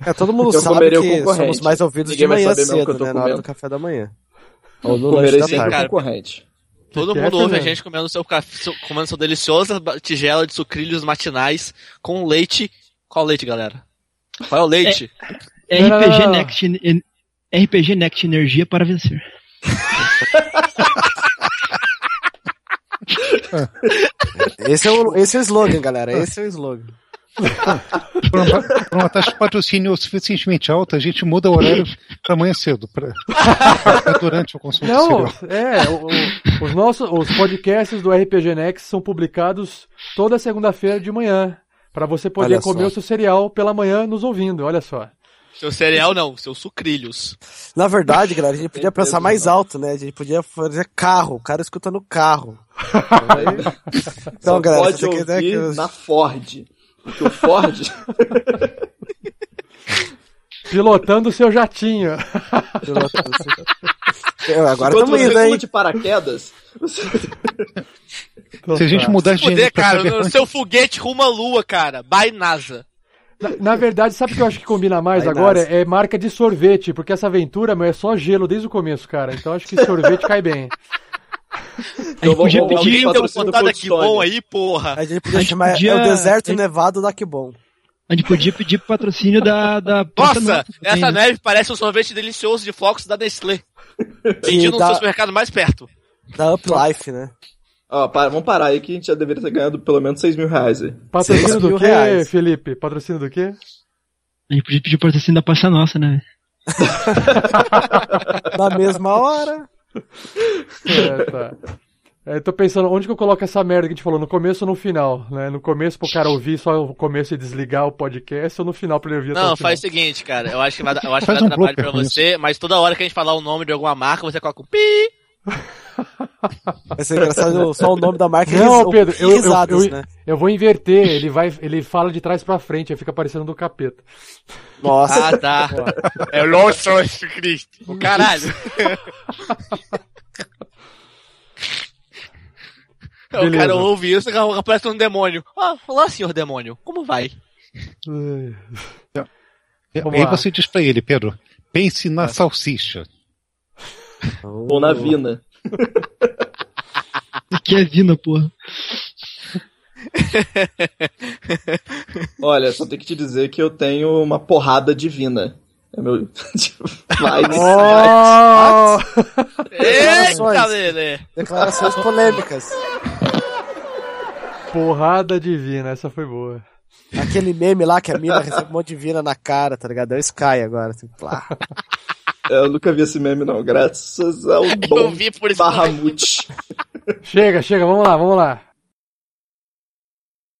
É, todo mundo Eu sabe que somos mais ouvidos Ninguém de manhã que cedo, tô né? Na hora do café da manhã. Ou no lanche da tarde. cara. concorrente. Todo que é, mundo ouve a Fernando? gente comendo seu café, seu- comendo sua deliciosa tigela de sucrilhos matinais com leite. Qual leite, galera? Qual é o leite? Não, não, RPG não, não. Next, en- RPG Next Energia para vencer. Esse é, o, esse é o slogan, galera. Esse é o slogan. Por uma, por uma taxa de patrocínio suficientemente alta, a gente muda o horário para amanhã cedo, pra, pra durante o consumo do Não, cereal. é, o- o- os nossos os podcasts do RPG Next são publicados toda segunda-feira de manhã, para você poder Olha comer só. o seu cereal pela manhã nos ouvindo, olha só. Seu cereal não, seus sucrilhos. Na verdade, galera, a gente podia pensar mais alto, né? A gente podia fazer carro, o cara escuta no carro. Então, Só galera, pode você quer dizer ouvir que na Ford. Porque o Ford... Pilotando o seu jatinho. Eu, agora Enquanto estamos você indo, pula hein? de paraquedas, você... Se a gente mudar de pra cara, o seu foguete rumo à lua, cara. By NASA. Na, na verdade, sabe o que eu acho que combina mais Vai, agora? Nasa. É marca de sorvete, porque essa aventura meu, é só gelo desde o começo, cara. Então acho que sorvete cai bem. A gente podia vou- pedir. Tem um patrocínio contato bom aí, porra. A gente podia A gente chamar podia- é o deserto gente- nevado da Kibon. A gente podia pedir patrocínio da. da Nossa, também, essa né? neve parece um sorvete delicioso de flocos da Nestlé. Vendido no dá- seu supermercado mais perto. Da Uplife, né? Ó, para, vamos parar aí que a gente já deveria ter ganhado pelo menos 6 mil reais aí. Patrocínio Seis do mil quê, reais. Felipe? Patrocínio do quê? A gente podia pedir patrocínio da Praça Nossa, né? Na mesma hora. É, tá. É, tô pensando, onde que eu coloco essa merda que a gente falou? No começo ou no final? Né? No começo pro cara ouvir só o começo e desligar o podcast ou no final pra ele ouvir Não, o final? faz o seguinte, cara. Eu acho que vai, dar- eu acho que vai um dar trabalho pra você, mas toda hora que a gente falar o nome de alguma marca, você coloca um pi. Vai ser engraçado só o nome da marca e Não, ris- Pedro, eu, eu, risadas, eu, né? eu vou inverter. Ele, vai, ele fala de trás pra frente, aí fica parecendo do capeta. Nossa. Ah, tá. É o Nosso Cristo. O caralho. o cara ouve isso e aparece um demônio. Ah, olá, senhor demônio. Como vai? Ai. É, Vamos aí você diz pra ele, Pedro, pense na salsicha. Ou na Vina. Que é Vina, porra. Olha, só tenho que te dizer que eu tenho uma porrada divina. É meu. Vai, Oh! Eita, Declarações. Lelê. Declarações polêmicas. Porrada divina, essa foi boa. Aquele meme lá que a mina recebe um monte de vina na cara, tá ligado? É o Sky agora. Assim, plá. Eu nunca vi esse meme, não. Graças ao Eu bom vi por isso. Bahamut. Chega, chega, vamos lá, vamos lá.